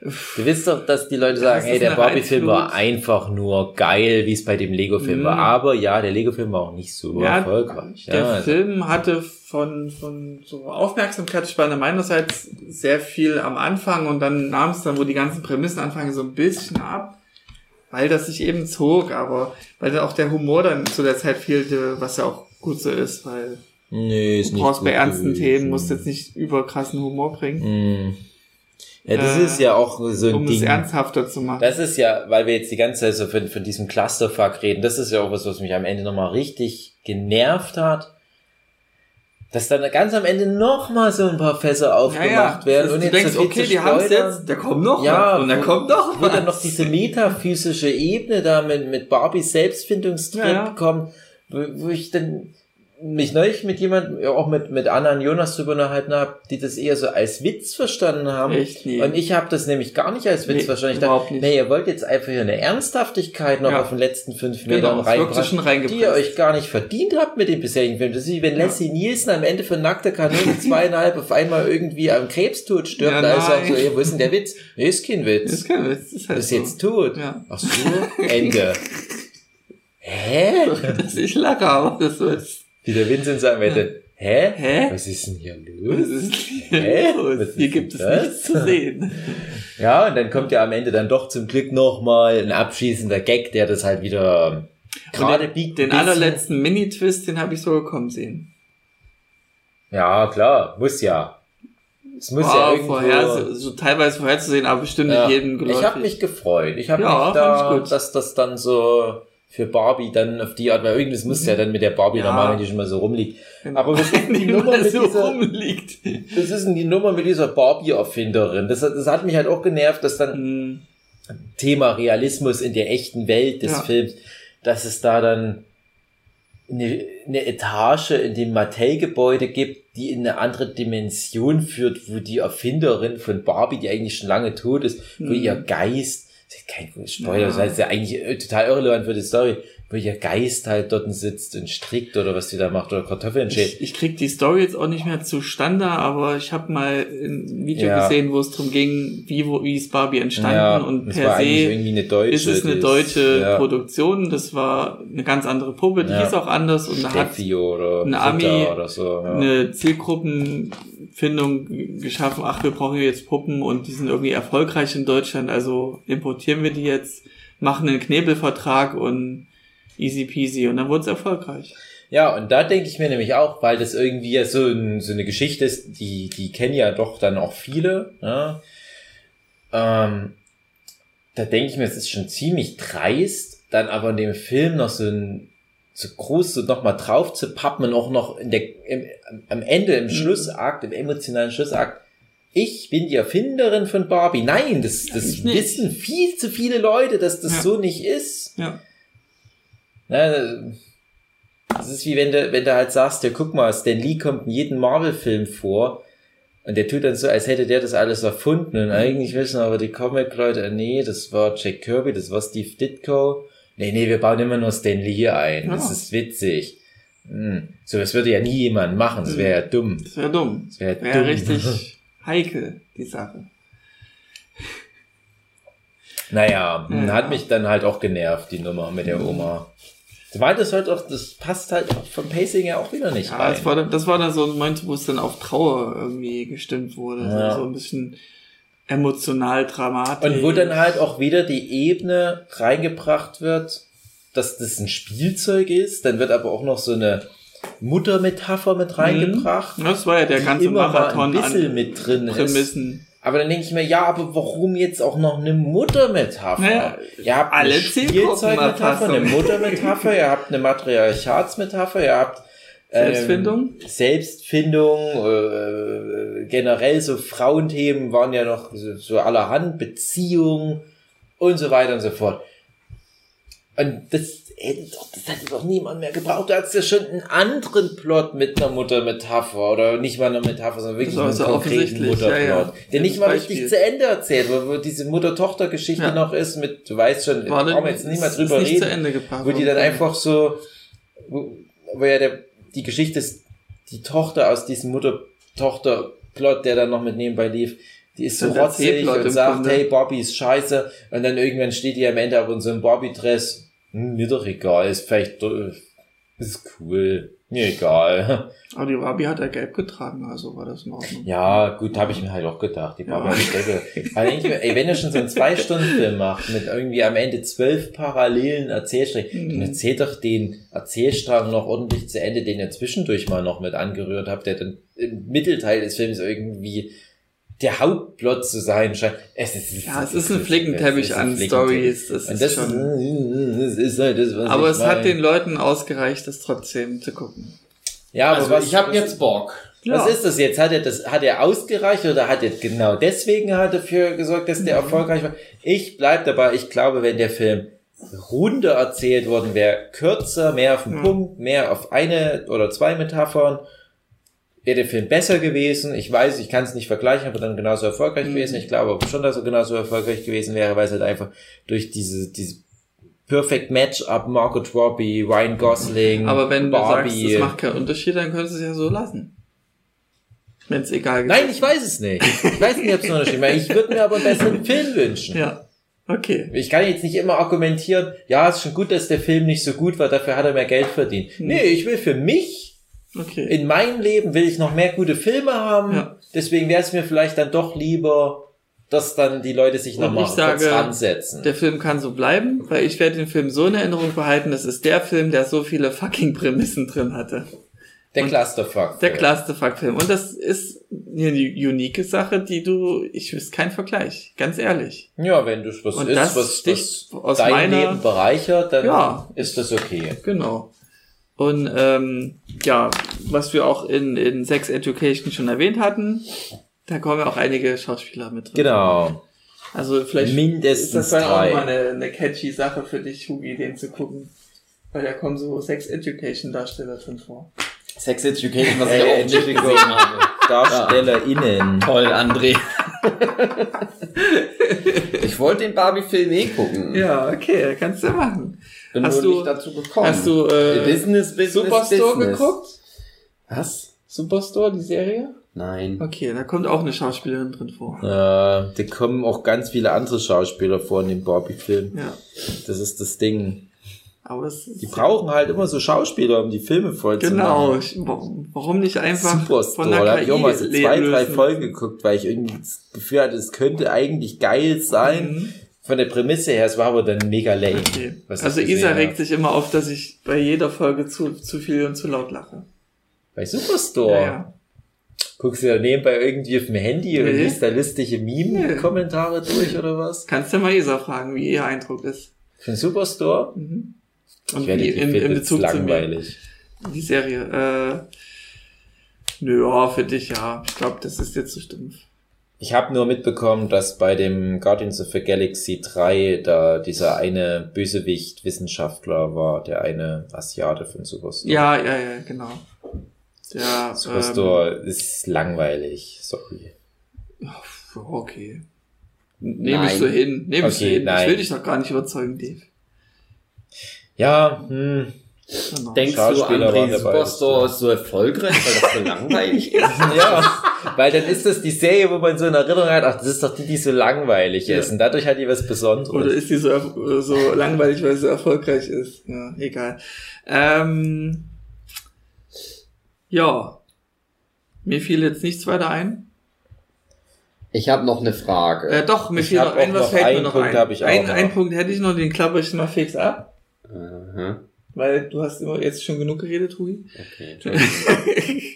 Du willst doch, dass die Leute sagen, hey, der Barbie-Film war einfach nur geil, wie es bei dem Lego-Film Mhm. war. Aber ja, der Lego-Film war auch nicht so Ja, erfolgreich. Der Ja, also- Film hatte von, von so Aufmerksamkeitsspanne meinerseits sehr viel am Anfang und dann nahm es dann, wo die ganzen Prämissen anfangen, so ein bisschen ab, weil das sich eben zog, aber weil dann auch der Humor dann zu der Zeit fehlte, was ja auch gut so ist, weil nee, ist du nicht brauchst gut bei ernsten gewesen. Themen, musst jetzt nicht überkrassen Humor bringen, Mhm. Ja, das Äh, ist ja auch so ein um Ding. es ernsthafter zu machen. Das ist ja, weil wir jetzt die ganze Zeit so von, von diesem Clusterfuck reden, das ist ja auch was, was mich am Ende nochmal richtig genervt hat. Dass dann ganz am Ende nochmal so ein paar Fässer aufgemacht werden das- und du jetzt denkst, so okay, die haben es jetzt, da kommt noch Ja, was und da wo- kommt noch Wo dann noch diese metaphysische Ebene da mit, mit Barbies Selbstfindungstrip Ja, ja. kommt, wo, wo ich dann mich neulich mit jemandem, auch mit, mit Anna und Jonas drüber unterhalten habe, die das eher so als Witz verstanden haben. Echt nie. Und ich habe das nämlich gar nicht als Witz Nee, verstanden. Ich überhaupt dachte, nicht. nee, ihr wollt jetzt einfach hier eine Ernsthaftigkeit noch Ja. auf den letzten fünf Genau, Metern wirkt reinbringen, die ihr euch gar nicht verdient habt mit dem bisherigen Film. Das ist wie wenn Ja. Leslie Nielsen am Ende von Nackte Kanone [laughs] zweieinhalb auf einmal irgendwie am Krebstod stirbt. Ja, da ist auch so, ey, wo ist denn der Witz? Nee, ist kein Witz. ist kein Witz, ist halt ist so. jetzt tot. Ja. Ach so, Ende. [laughs] Hä? dass ich lache, aber das ist, Wie der Vincent sagen würde, hä? Hä? Was ist denn hier was los? ist Hä? los? Was Hier gibt es das? nichts zu sehen. [laughs] Ja, und dann kommt ja am Ende dann doch zum Glück nochmal ein abschließender Gag, der das halt wieder gerade biegt. Den allerletzten Mini-Twist, den habe ich so gekommen sehen. Ja, klar, muss ja. Es muss ja War irgendwo... vorher, so, teilweise vorherzusehen, aber bestimmt Ja. nicht jedem Ich habe mich gefreut. Ich habe Ja, mich da, dass das dann so für Barbie dann auf die Art, weil irgendwas muss ja dann mit der Barbie Ja. normal, wenn die schon mal so rumliegt. Aber was ist denn die [laughs] Nummer mit so dieser, rumliegt. das ist denn die Nummer mit dieser Barbie-Erfinderin? Das, hat- das hat mich halt auch genervt, dass dann Hm, Thema Realismus in der echten Welt des Ja. Films, dass es da dann eine, eine Etage in dem Mattel-Gebäude gibt, die in eine andere Dimension führt, wo die Erfinderin von Barbie, die eigentlich schon lange tot ist, wo Mhm. ihr Geist, kein Spoiler, Ja. das heißt ja eigentlich äh, total irrelevant für die Story, wo ihr Geist halt dort sitzt und strickt oder was die da macht oder Kartoffeln schält. Ich, ich krieg die Story jetzt auch nicht mehr zustande, aber ich habe mal ein Video ja. gesehen, wo es darum ging, wie, wo, wie ist Barbie entstanden ja, und per se deutsche, ist es eine deutsche ja. Produktion. Das war eine ganz andere Puppe, die hieß auch anders und da hat eine Ami so, eine Zielgruppenfindung geschaffen. Ach, wir brauchen jetzt Puppen und die sind irgendwie erfolgreich in Deutschland, also importieren wir die jetzt, machen einen Knebelvertrag und easy peasy und dann wurde es erfolgreich. Ja, und da denke ich mir nämlich auch, weil das irgendwie ja so, ein, so eine Geschichte ist, die, die kennen ja doch dann auch viele. Ja? Ähm, da denke ich mir, es ist schon ziemlich dreist, dann aber in dem Film noch so ein so groß so nochmal drauf zu pappen und auch noch in der, im, am Ende, im mhm. Schlussakt, im emotionalen Schlussakt, ich bin die Erfinderin von Barbie. Nein, das, das wissen viel zu viele Leute, dass das ja. so nicht ist. Ja. Ne, das ist wie wenn du, wenn du halt sagst, ja, guck mal, Stan Lee kommt in jedem Marvel-Film vor und der tut dann so, als hätte der das alles erfunden und eigentlich wissen aber die Comic-Leute, nee, das war Jack Kirby, das war Steve Ditko. Nee, nee, wir bauen immer nur Stan Lee ein. Ja. Das ist witzig. Hm. So, das würde ja nie jemand machen. Das wäre ja dumm. Das wäre dumm. Das wäre wär dumm. richtig [laughs] heikel, die Sache. Naja, ja. hat mich dann halt auch genervt, die Nummer mit der Oma. Du meintest halt auch, das passt halt vom Pacing ja auch wieder nicht ja, rein. Das war, das war dann so ein Moment, wo es dann auf Trauer irgendwie gestimmt wurde. Ja. So ein bisschen emotional dramatisch. Und wo dann halt auch wieder die Ebene reingebracht wird, dass das ein Spielzeug ist. Dann wird aber auch noch so eine Muttermetapher mit mhm. reingebracht. Das war ja der ganze immer Marathon ein bisschen mit drin Prämissen. Ist. Aber dann denke ich mir, ja, aber warum jetzt auch noch eine Muttermetapher? Naja, ihr habt alle eine Spielzeugmetapher, eine Muttermetapher, ihr habt eine Matriarchatsmetapher, ihr habt ähm, Selbstfindung? Selbstfindung, äh, generell so Frauenthemen waren ja noch so, so allerhand, Beziehung und so weiter und so fort. Und das hätte doch, das hätte doch niemand mehr gebraucht. Du hast ja schon einen anderen Plot mit einer Muttermetapher oder nicht mal einer Metapher, sondern wirklich einen so konkreten Mutterplot, ja, ja. der nicht mal Beispiel. richtig zu Ende erzählt, wo, wo diese Mutter-Tochter-Geschichte ja. noch ist mit, du weißt schon, War brauchen wir jetzt nicht mal drüber nicht reden, wo die dann einfach so, wo, wo ja der, die Geschichte ist, die Tochter aus diesem Mutter-Tochter-Plot, der dann noch mit nebenbei lief, die ist so rotzig und sagt, Grunde. hey, Bobby ist scheiße. Und dann irgendwann steht die am Ende aber in so einem Bobby-Dress mir doch egal, ist vielleicht, ist cool. Mir egal. [laughs] Aber die Barbie hat ja gelb getragen, also war das in Ordnung. Ja, gut, habe ich mir halt auch gedacht. Die Barbie ja. hat gelb. Also [laughs] ey, wenn er schon so einen Zwei-Stunden-Film macht, mit irgendwie am Ende zwölf parallelen Erzählsträngen, mhm. dann erzählt doch den Erzählstrang noch ordentlich zu Ende, den ihr zwischendurch mal noch mit angerührt habt, der dann im Mittelteil des Films irgendwie der Hauptplot zu sein scheint. Es ist, ja, es ist ein Flickenteppich an Stories. Das ist das, schon, [laughs] das ist halt das, was Aber es mein. hat den Leuten ausgereicht, das trotzdem zu gucken. Ja, also was, ich habe jetzt Bock. Was ja. ist das jetzt? Hat er das, hat er ausgereicht oder hat er genau deswegen hat dafür gesorgt, dass der mhm. erfolgreich war? Ich bleib dabei. Ich glaube, wenn der Film runder erzählt worden wäre, kürzer, mehr auf den mhm. Punkt, mehr auf eine oder zwei Metaphern, wäre der Film besser gewesen. Ich weiß, ich kann es nicht vergleichen, aber dann genauso erfolgreich mhm. gewesen. Ich glaube aber schon, dass er genauso erfolgreich gewesen wäre, weil es halt einfach durch diese, diese Perfect Match-up Margot Robbie, Ryan Gosling, Aber wenn Barbie, du sagst, das macht keinen Unterschied, dann könntest du es ja so lassen. Wenn es egal ist. Nein, ich weiß es nicht. Ich weiß nicht, ob es einen Unterschied macht. Ich würde mir aber einen besseren Film wünschen. Ja. Okay. Ich kann jetzt nicht immer argumentieren, ja, es ist schon gut, dass der Film nicht so gut war, dafür hat er mehr Geld verdient. Hm. Nee, ich will für mich Okay. In meinem Leben will ich noch mehr gute Filme haben. Ja. Deswegen wäre es mir vielleicht dann doch lieber, dass dann die Leute sich nochmal kurz ransetzen. Der Film kann so bleiben, weil ich werde den Film so in Erinnerung behalten, das ist der Film, der so viele fucking Prämissen drin hatte. Der Clusterfuck. -Film. Der Clusterfuck-Film. Und das ist eine unique Sache, die du, ich wüsste kein Vergleich, ganz ehrlich. Ja, wenn du was Und ist, was, was dein Leben bereichert, dann ja, ist das okay. Genau. Und ähm, ja, was wir auch in, in Sex Education schon erwähnt hatten, da kommen ja auch einige Schauspieler mit drin. Genau. Also vielleicht Mindestens ist das dann drei. auch mal eine, eine catchy Sache für dich, Hugi, den zu gucken. Weil da kommen so Sex Education Darsteller drin vor. Sex Education, was ich auch nicht gesehen habe. DarstellerInnen. Toll, André. [laughs] ich wollte den Barbie-Film eh gucken. Ja, okay, kannst du machen. Bin Hast du- nicht dazu gekommen. Hast du äh, Business, Business, Superstore Business. geguckt? Was? Superstore, die Serie? Nein. Okay, da kommt auch eine Schauspielerin drin vor. Äh, da kommen auch ganz viele andere Schauspieler vor in dem Barbie-Film. Ja. Das ist das Ding. Aber es ist Die brauchen halt immer so Schauspieler, um die Filme voll zu Genau. machen. Ich, wa- warum nicht einfach Superstore. von der Da KI habe ich auch mal so zwei, drei lösen? Folgen geguckt, weil ich irgendwie das Gefühl hatte, es könnte eigentlich geil sein. Mhm. Von der Prämisse her, es war aber dann mega lame. Okay. ich Also Isa habe. regt sich immer auf, dass ich bei jeder Folge zu, zu viel und zu laut lache. Bei Superstore. Ja, ja. Guckst du da nebenbei irgendwie auf dem Handy und Nee. liest da lustige Meme-Kommentare durch oder was? Kannst du mal Isa fragen, wie ihr Eindruck ist. Für den Superstore? Mhm. Ich Und werde wie die in, in Bezug zu mir. langweilig. Die Serie. Äh, nö, ja, für dich ja. Ich glaube, das ist jetzt zu stumpf. Ich habe nur mitbekommen, dass bei dem Guardians of the Galaxy 3 da dieser eine Bösewicht-Wissenschaftler war, der eine Asiate von Superstore. Ja, ja, ja, genau. Ja, ähm, Superstore ist langweilig, sorry. ja, okay. Nehme ich Nein. so hin. Nehme ich so Okay, hin. nein. Ich will dich doch gar nicht überzeugen, Dave. Ja, hm, Genau. Denkst du, dabei. Superstore ist so erfolgreich, weil das so langweilig [laughs] ist? ja, weil dann ist das die Serie, wo man so in Erinnerung hat, ach, das ist doch die, die so langweilig Ja. ist. Und dadurch hat die was Besonderes. Oder ist die so, so langweilig, weil sie so erfolgreich ist? Ja, egal. Ähm, ja. Mir fiel jetzt nichts weiter ein. Ich habe noch eine Frage. Äh, doch, mir Ich fiel noch ein, was noch fällt mir einen noch Punkt ein? hab ich auch ein, einen Punkt hätte ich noch, den klapper ich mal fix ab. Aha. Weil du hast immer jetzt schon genug geredet, Hui. Okay, [laughs]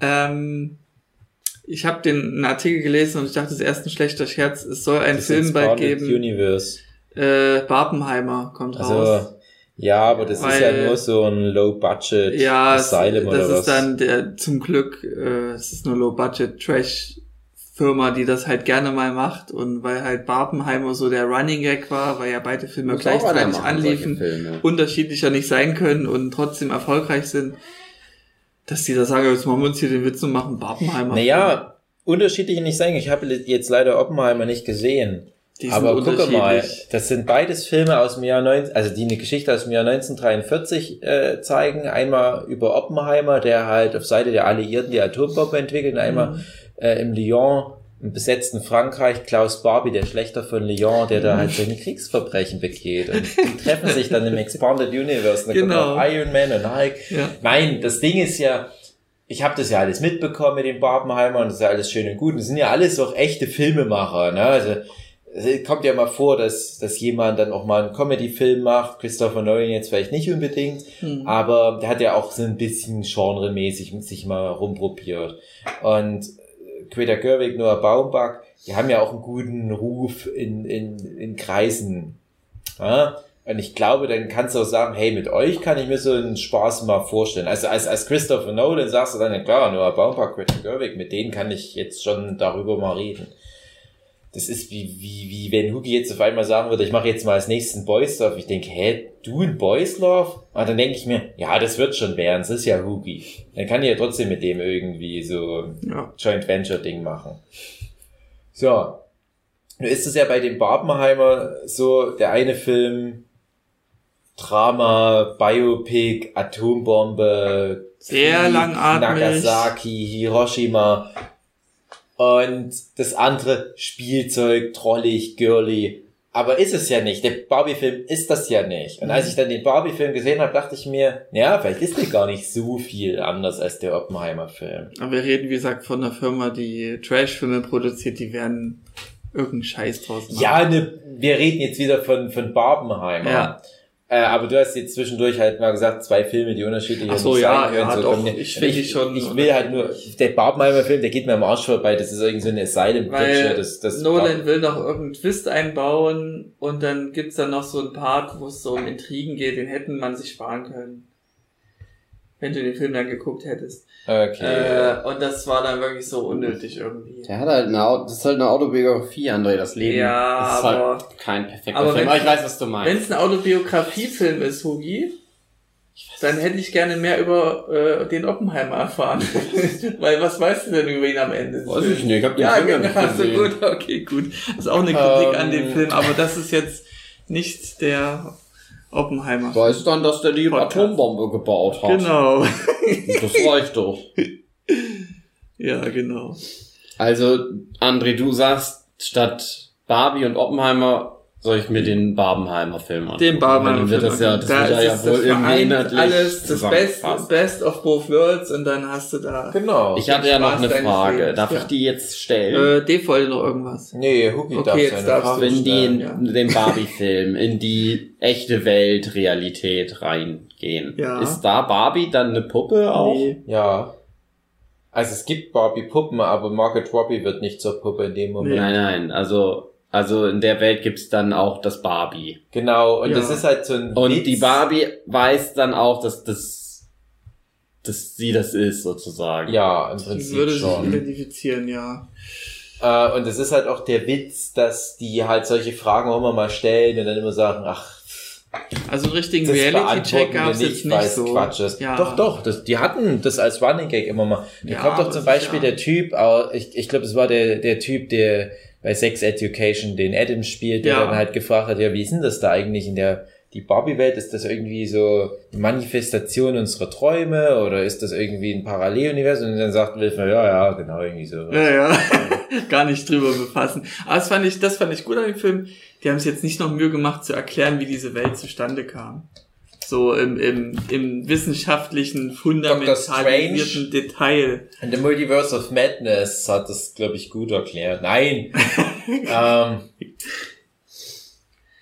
ähm, ich habe den einen Artikel gelesen und ich dachte, das ist erst ein schlechter Scherz. Es soll einen Das Film bald geben. Universe. Äh, Barbenheimer kommt raus. Also, ja, aber das ist Weil- ja nur so ein Low-Budget Ja, es- Asylum oder das was. ist dann der, zum Glück, äh, es ist eine Low-Budget-Trash-Firma, die das halt gerne mal macht und weil halt Barbenheimer so der Running Gag war, weil ja beide Filme Muss gleichzeitig machen, anliefen, unterschiedlicher nicht sein können und trotzdem erfolgreich sind, dass die da sagen, jetzt machen wir uns hier den Witz und machen Barbenheimer. Naja, unterschiedlich nicht sein. Ich habe jetzt leider Oppenheimer nicht gesehen. Die Aber gucke mal, das sind beides Filme aus dem Jahr 19, also die eine Geschichte aus dem Jahr 1943 äh, zeigen. Einmal über Oppenheimer, der halt auf Seite der Alliierten die Atombombe entwickelt, und einmal Mhm. Äh, im Lyon, im besetzten Frankreich, Klaus Barbie, der Schlechter von Lyon, der Mhm. da halt seine Kriegsverbrechen begeht. Und die [laughs] treffen sich dann im Expanded Universe. Und dann Genau. kommt auch Iron Man und Hulk. Ja. Nein, das Ding ist ja, ich habe das ja alles mitbekommen mit den Barbenheimer und das ist ja alles schön und gut. Und das sind ja alles auch echte Filmemacher. Ne? Also es kommt ja mal vor, dass, dass jemand dann auch mal einen Comedy-Film macht. Christopher Nolan jetzt vielleicht nicht unbedingt, Hm. aber der hat ja auch so ein bisschen genremäßig sich mal rumprobiert. Und Greta Gerwig, Noah Baumbach, die haben ja auch einen guten Ruf in, in, in Kreisen. Ja? Und ich glaube, dann kannst du auch sagen, hey, mit euch kann ich mir so einen Spaß mal vorstellen. Also als, als Christopher Nolan sagst du dann, ja klar, Noah Baumbach, Greta Gerwig, mit denen kann ich jetzt schon darüber mal reden. Das ist wie, wie, wie wenn Hugi jetzt auf einmal sagen würde, ich mache jetzt mal als nächsten Boys Love. Ich denke, hä, du ein Boys Love? Und dann denke ich mir, ja, das wird schon werden, das ist ja Hugi. Dann kann ich ja trotzdem mit dem irgendwie so Ja. Joint Venture Ding machen. So. Nun ist es ja bei dem Barbenheimer so, der eine Film, Drama, Biopic, Atombombe, Sehr Krieg, langatmig. Nagasaki, Hiroshima. Und das andere Spielzeug, trollig, girly. Aber ist es ja nicht. Der Barbie-Film ist das ja nicht. Und als ich dann den Barbie-Film gesehen habe, dachte ich mir, ja, vielleicht ist der gar nicht so viel anders als der Oppenheimer-Film. Aber wir reden, wie gesagt, von einer Firma, die Trash-Filme produziert, die werden irgendeinen Scheiß draus machen. Ja, ne, wir reden jetzt wieder von, von Barbenheimer. Ja. Äh, aber du hast jetzt zwischendurch halt mal gesagt, zwei Filme, die unterschiedlich Ach so, nicht ja, sein können. ja, so doch, ich finde die schon Ich will halt nur, der Barbenheimer-Film, der geht mir am Arsch vorbei, das ist irgendwie so eine Asylum-Picture. Das, das Nolan will noch irgendeinen Twist einbauen und dann gibt's dann noch so einen Part, wo es so um Intrigen geht, den hätten man sich sparen können. Wenn du den Film dann geguckt hättest. Okay. Äh, und das war dann wirklich so unnötig irgendwie. Der hat halt eine, das ist halt eine Autobiografie, André, das Leben. Ja, das ist aber- halt kein perfekter aber Film, wenn- aber ich weiß, was du Wenn meinst. es ein Autobiografiefilm ist, Hugi, dann hätte ich gerne mehr über äh, den Oppenheimer erfahren. [laughs] Weil was weißt du denn über ihn am Ende? Weiß ich nicht, ich hab den Ja, Film ja genau, nicht so gesehen. gut, okay, gut. Das ist auch eine Kritik Ähm. an dem Film, aber das ist jetzt nicht der Oppenheimer. Weiß dann, dass der die Podcast. Atombombe gebaut hat. Genau. [laughs] Das reicht doch. ja, genau. Also, André, du sagst, statt Barbie und Oppenheimer soll ich mir den Barbenheimer-Film anschauen. Den Barbenheimer Dann wird das ja, das wird ja, ist ja wohl das irgendwie inhaltlich alles, das Best. Best of both worlds und dann hast du da, Genau. Ich hatte ja noch eine Frage. Lebens, Darf ja. ich die jetzt stellen? äh, Dave wollte noch irgendwas. nee, Huki Okay, darf jetzt seine darfst. Wenn die in ja. den [laughs] Barbie-Film in die echte Welt, Realität reingehen, Ja. ist da Barbie dann eine Puppe auch? Nee. Ja. Also es gibt Barbie-Puppen, aber Margaret Robbie wird nicht zur Puppe in dem Moment. Nein, nein, also, also in der Welt gibt's dann auch das Barbie. Genau, und Ja. das ist halt so ein Und Witz. die Barbie weiß dann auch, dass das, dass sie das ist, sozusagen. Ja, im Die Prinzip würde sich schon. identifizieren, ja. Äh, und es ist halt auch der Witz, dass die halt solche Fragen auch immer mal stellen und dann immer sagen, ach, Also richtigen das Reality-Check gab's nicht, jetzt weil nicht es so. Quatsch ist. Ja. Doch, doch, das, die hatten das als Running Gag immer mal. Da Ja, kommt doch zum es ist Beispiel ja- der Typ, ich, ich glaube, es war der, der Typ, der bei Sex Education den Adam spielt, der Ja. dann halt gefragt hat, ja, wie ist denn das da eigentlich in der die Barbie-Welt? Ist das irgendwie so eine Manifestation unserer Träume oder ist das irgendwie ein Paralleluniversum? Und dann sagt Wilfner, ja, ja, genau, irgendwie so. Ja, ja. [laughs] Gar nicht drüber befassen. Aber das fand ich, das fand ich gut an dem Film. Die haben es jetzt nicht noch Mühe gemacht zu erklären, wie diese Welt zustande kam. So im, im, im wissenschaftlichen, fundamentalisierten Detail. In The Multiverse of Madness hat das, glaube ich, gut erklärt. Nein. [laughs] ähm,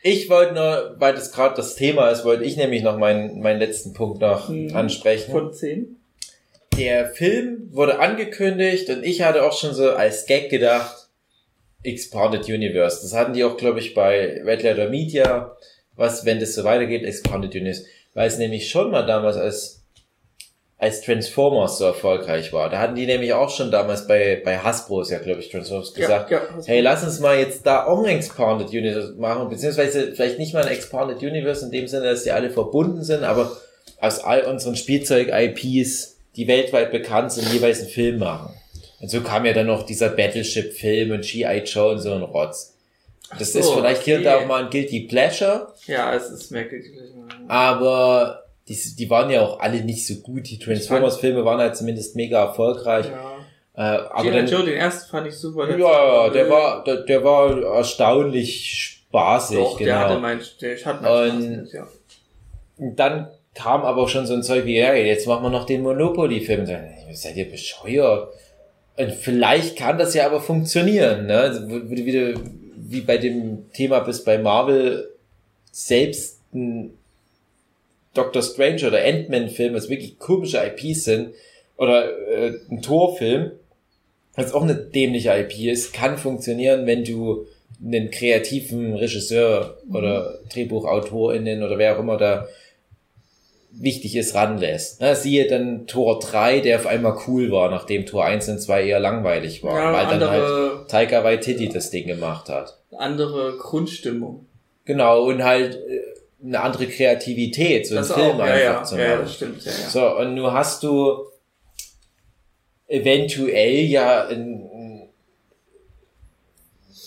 ich wollte nur, weil das gerade das Thema ist, wollte ich nämlich noch meinen, meinen letzten Punkt noch Mhm. ansprechen. Von 10? Der Film wurde angekündigt und ich hatte auch schon so als Gag gedacht, Expanded Universe. Das hatten die auch, glaube ich, bei Red Letter Media, was, wenn das so weitergeht, Expanded Universe. Weil es nämlich schon mal damals als, als Transformers so erfolgreich war. Da hatten die nämlich auch schon damals bei, bei Hasbro, ist ja, glaube ich, Transformers gesagt, ja, ja. hey, lass uns mal jetzt da auch ein Expanded Universe machen, beziehungsweise vielleicht nicht mal ein Expanded Universe in dem Sinne, dass die alle verbunden sind, aber aus all unseren Spielzeug-IPs, die weltweit bekannt sind, jeweils einen Film machen. Und so kam ja dann noch dieser Battleship-Film und G.I. Joe und so ein Rotz. Das so, ist vielleicht hier und da okay. auch mal ein Guilty Pleasure, Ja, es ist merkwürdig. aber die, die waren ja auch alle nicht so gut. Die Transformers-Filme waren halt zumindest mega erfolgreich. Ja. Äh, aber dann, Joe, den ersten fand ich super. ja, ja, der war, der, der war erstaunlich spaßig, Doch, der hatte genau. mein, der hat mein Und- mit, ja. Und dann kam aber schon so ein Zeug wie, ja, jetzt machen wir noch den Monopoly-Film. Seid ihr bescheuert? Und vielleicht kann das ja aber funktionieren, ne? Also, wieder, wie bei dem Thema bis bei Marvel selbst ein Doctor Strange oder Ant-Man-Film, was wirklich komische IPs sind, oder äh, ein Torfilm, was auch eine dämliche IP ist, kann funktionieren, wenn du einen kreativen Regisseur oder DrehbuchautorInnen oder wer auch immer da wichtig ist, ranlässt. Na, siehe dann Tor 3, der auf einmal cool war, nachdem Tor 1 und 2 eher langweilig waren, Ja, weil dann halt andere, Taika Waititi das Ding gemacht hat. andere Grundstimmung. Genau, und halt äh, eine andere Kreativität, so einen Das Film auch, ja, einfach ja, zu ja, ja, machen. das stimmt, ja, ja. So, und nun hast du eventuell ja einen,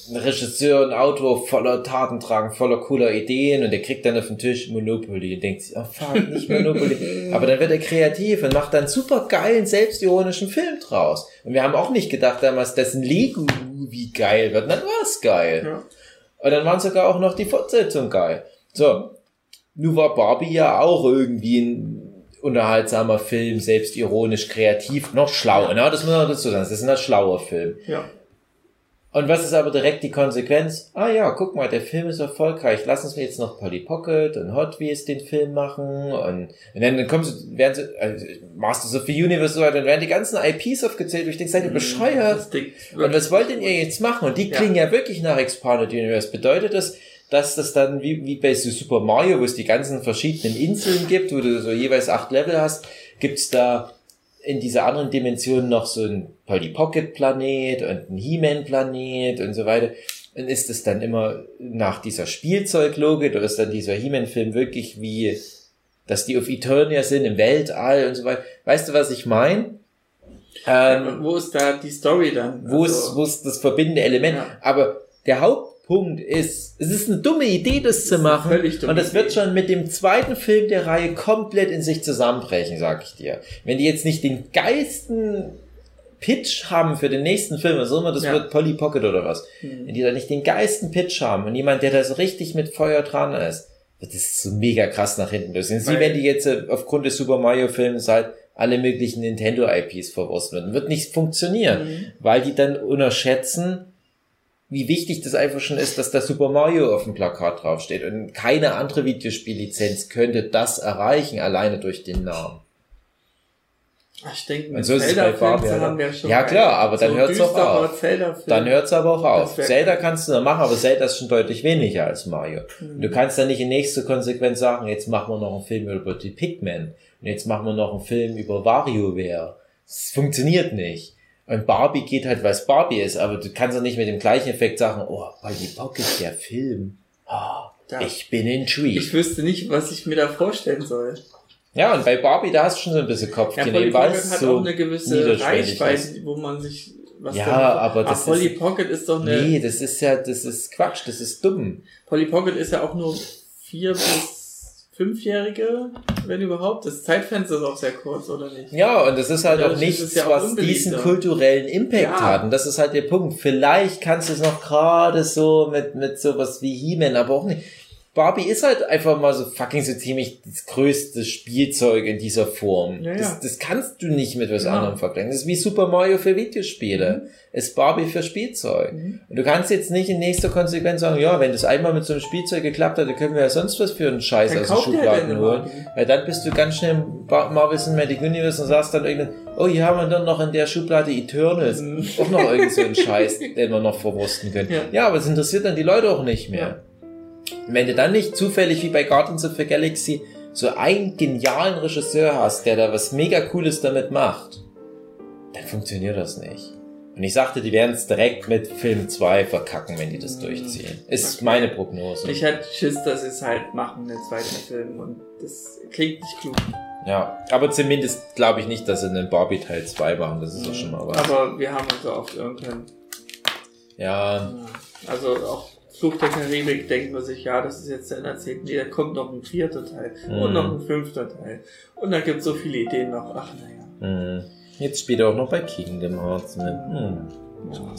einen Regisseur, einen Autor voller Tatendrang, voller cooler Ideen und der kriegt dann auf den Tisch Monopoly und denkt sich, oh fuck, nicht [laughs] Monopoly. Aber dann wird er kreativ und macht dann super geilen, selbstironischen Film draus. Und wir haben auch nicht gedacht damals, dass ein Lego-Movie geil wird. Und dann war es geil. Ja. Und dann waren sogar auch noch die Fortsetzung geil. So. Nun war Barbie ja auch irgendwie ein unterhaltsamer Film, selbstironisch, kreativ, noch schlau. Ne? Das muss man dazu sagen. Das ist ein schlauer Film. ja. Und was ist aber direkt die Konsequenz? Ah ja, guck mal, der Film ist erfolgreich. Lass uns jetzt noch Polly Pocket und Hot Wheels den Film machen. Und, und dann, dann kommst du, werden sie, also Masters of the Universe so dann werden die ganzen IPs aufgezählt. Und ich denke, seid ihr bescheuert? Das Ding- Und was wollt denn ihr jetzt machen? Und die Ja. klingen ja, wirklich nach Expanded Universe. Bedeutet das, dass das dann wie, wie bei so Super Mario, wo es die ganzen verschiedenen Inseln gibt, wo du so jeweils acht Level hast, gibt's da in dieser anderen Dimension noch so ein Polly Pocket Planet und ein He-Man Planet und so weiter. Und ist es dann immer nach dieser Spielzeuglogik oder ist dann dieser He-Man Film wirklich wie, dass die auf Eternia sind im Weltall und so weiter? Weißt du, was ich meine? Ähm, wo ist da die Story dann? wo Also, ist, wo ist das verbindende Element. Ja. Aber der Haupt, Punkt ist. Es ist eine dumme Idee, das zu machen. Und das wird schon mit dem zweiten Film der Reihe komplett in sich zusammenbrechen, sag ich dir. Wenn die jetzt nicht den geisten Pitch haben für den nächsten Film, was auch immer das ja. wird, Polly Pocket oder was. Mhm. Wenn die da nicht den geisten Pitch haben und jemand, der da so richtig mit Feuer dran ist, wird das so mega krass nach hinten lösen. Sie, wenn die jetzt äh, aufgrund des Super Mario Films halt alle möglichen Nintendo IPs verwursten würden, wird nicht funktionieren, mhm. weil die dann unterschätzen, wie wichtig das einfach schon ist, dass da Super Mario auf dem Plakat draufsteht. Und keine andere Videospiellizenz könnte das erreichen, alleine durch den Namen. Ich denke, mit so Zelda-Filme haben wir schon. Ja klar, aber dann so hört es auch auf. Dann hört es aber auch auf. Zelda kannst du da machen, aber Zelda ist schon deutlich weniger als Mario. Mhm. Du kannst dann nicht in nächster Konsequenz sagen, jetzt machen wir noch einen Film über die Pikmin und jetzt machen wir noch einen Film über WarioWare. Das funktioniert nicht. Und Barbie geht halt, weil es Barbie ist, aber du kannst doch nicht mit dem gleichen Effekt sagen, oh, die Pocket, der Film. Oh, ja. Ich bin intrigued. Ich wüsste nicht, was ich mir da vorstellen soll. Ja, und bei Barbie, da hast du schon so ein bisschen Kopfkino, ja, weil es hat so auch eine gewisse Reichweite, wo man sich was ja, aber das Ach, Polly ist, Pocket ist doch eine. Nee, das ist ja, das ist Quatsch, das ist dumm. Polly Pocket ist ja auch nur vier bis Fünfjährige, wenn überhaupt. Das Zeitfenster ist auch sehr kurz, oder nicht? Ja, und das ist halt ja, auch nichts, ja was diesen kulturellen Impact ja. hat. Und das ist halt der Punkt. Vielleicht kannst du es noch gerade so mit, mit sowas wie He-Man, aber auch nicht. Barbie ist halt einfach mal so fucking so ziemlich das größte Spielzeug in dieser Form. Ja, ja. Das, das kannst du nicht mit was ja. anderem vergleichen. Das ist wie Super Mario für Videospiele. Mhm. Ist Barbie für Spielzeug. Mhm. Und du kannst jetzt nicht in nächster Konsequenz sagen, ja, wenn das einmal mit so einem Spielzeug geklappt hat, dann können wir ja sonst was für einen Scheiß dann aus den Schubladen holen. Weil dann bist du ganz schnell im Marvel Cinematic Universe und sagst dann irgendwann, oh, hier haben wir dann noch in der Schublade Eternals. Mhm. Auch noch irgend so einen [laughs] Scheiß, den wir noch verwursten können. Ja. ja, aber es interessiert dann die Leute auch nicht mehr. Wenn du dann nicht zufällig wie bei Guardians of the Galaxy so einen genialen Regisseur hast, der da was mega cooles damit macht, dann funktioniert das nicht. Und ich sagte, die werden es direkt mit Film 2 verkacken, wenn die das durchziehen. Ist meine Prognose. Ich hätte Schiss, dass sie es halt machen, den zweiten Film. Und das klingt nicht klug. Ja, aber zumindest glaube ich nicht, dass sie einen Barbie Teil 2 machen. Das ist doch schon mal was. Aber wir haben uns so oft irgendwann. Ja. Also auch Fluch der Karibik denkt man sich, ja, das ist jetzt der erzählt, nee, da kommt noch ein vierter Teil mhm. und noch ein fünfter Teil. Und da gibt es so viele Ideen noch, ach naja. Mhm. Jetzt spielt er auch noch bei Kingdom Hearts mit. Mhm. Ja.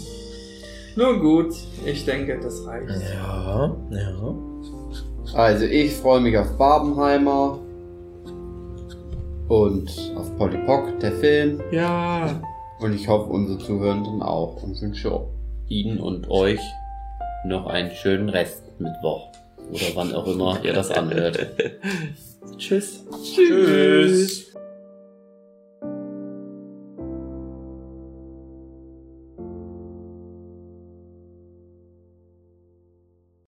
Nun gut, ich denke, das reicht. Ja, ja. Also ich freue mich auf Barbenheimer und auf Polly Pock, der Film. Ja. Und ich hoffe, unsere Zuhörenden auch und wünsche Ihnen und euch noch einen schönen Restmittwoch. Oder wann auch immer ihr das anhört. [laughs] Tschüss. Tschüss.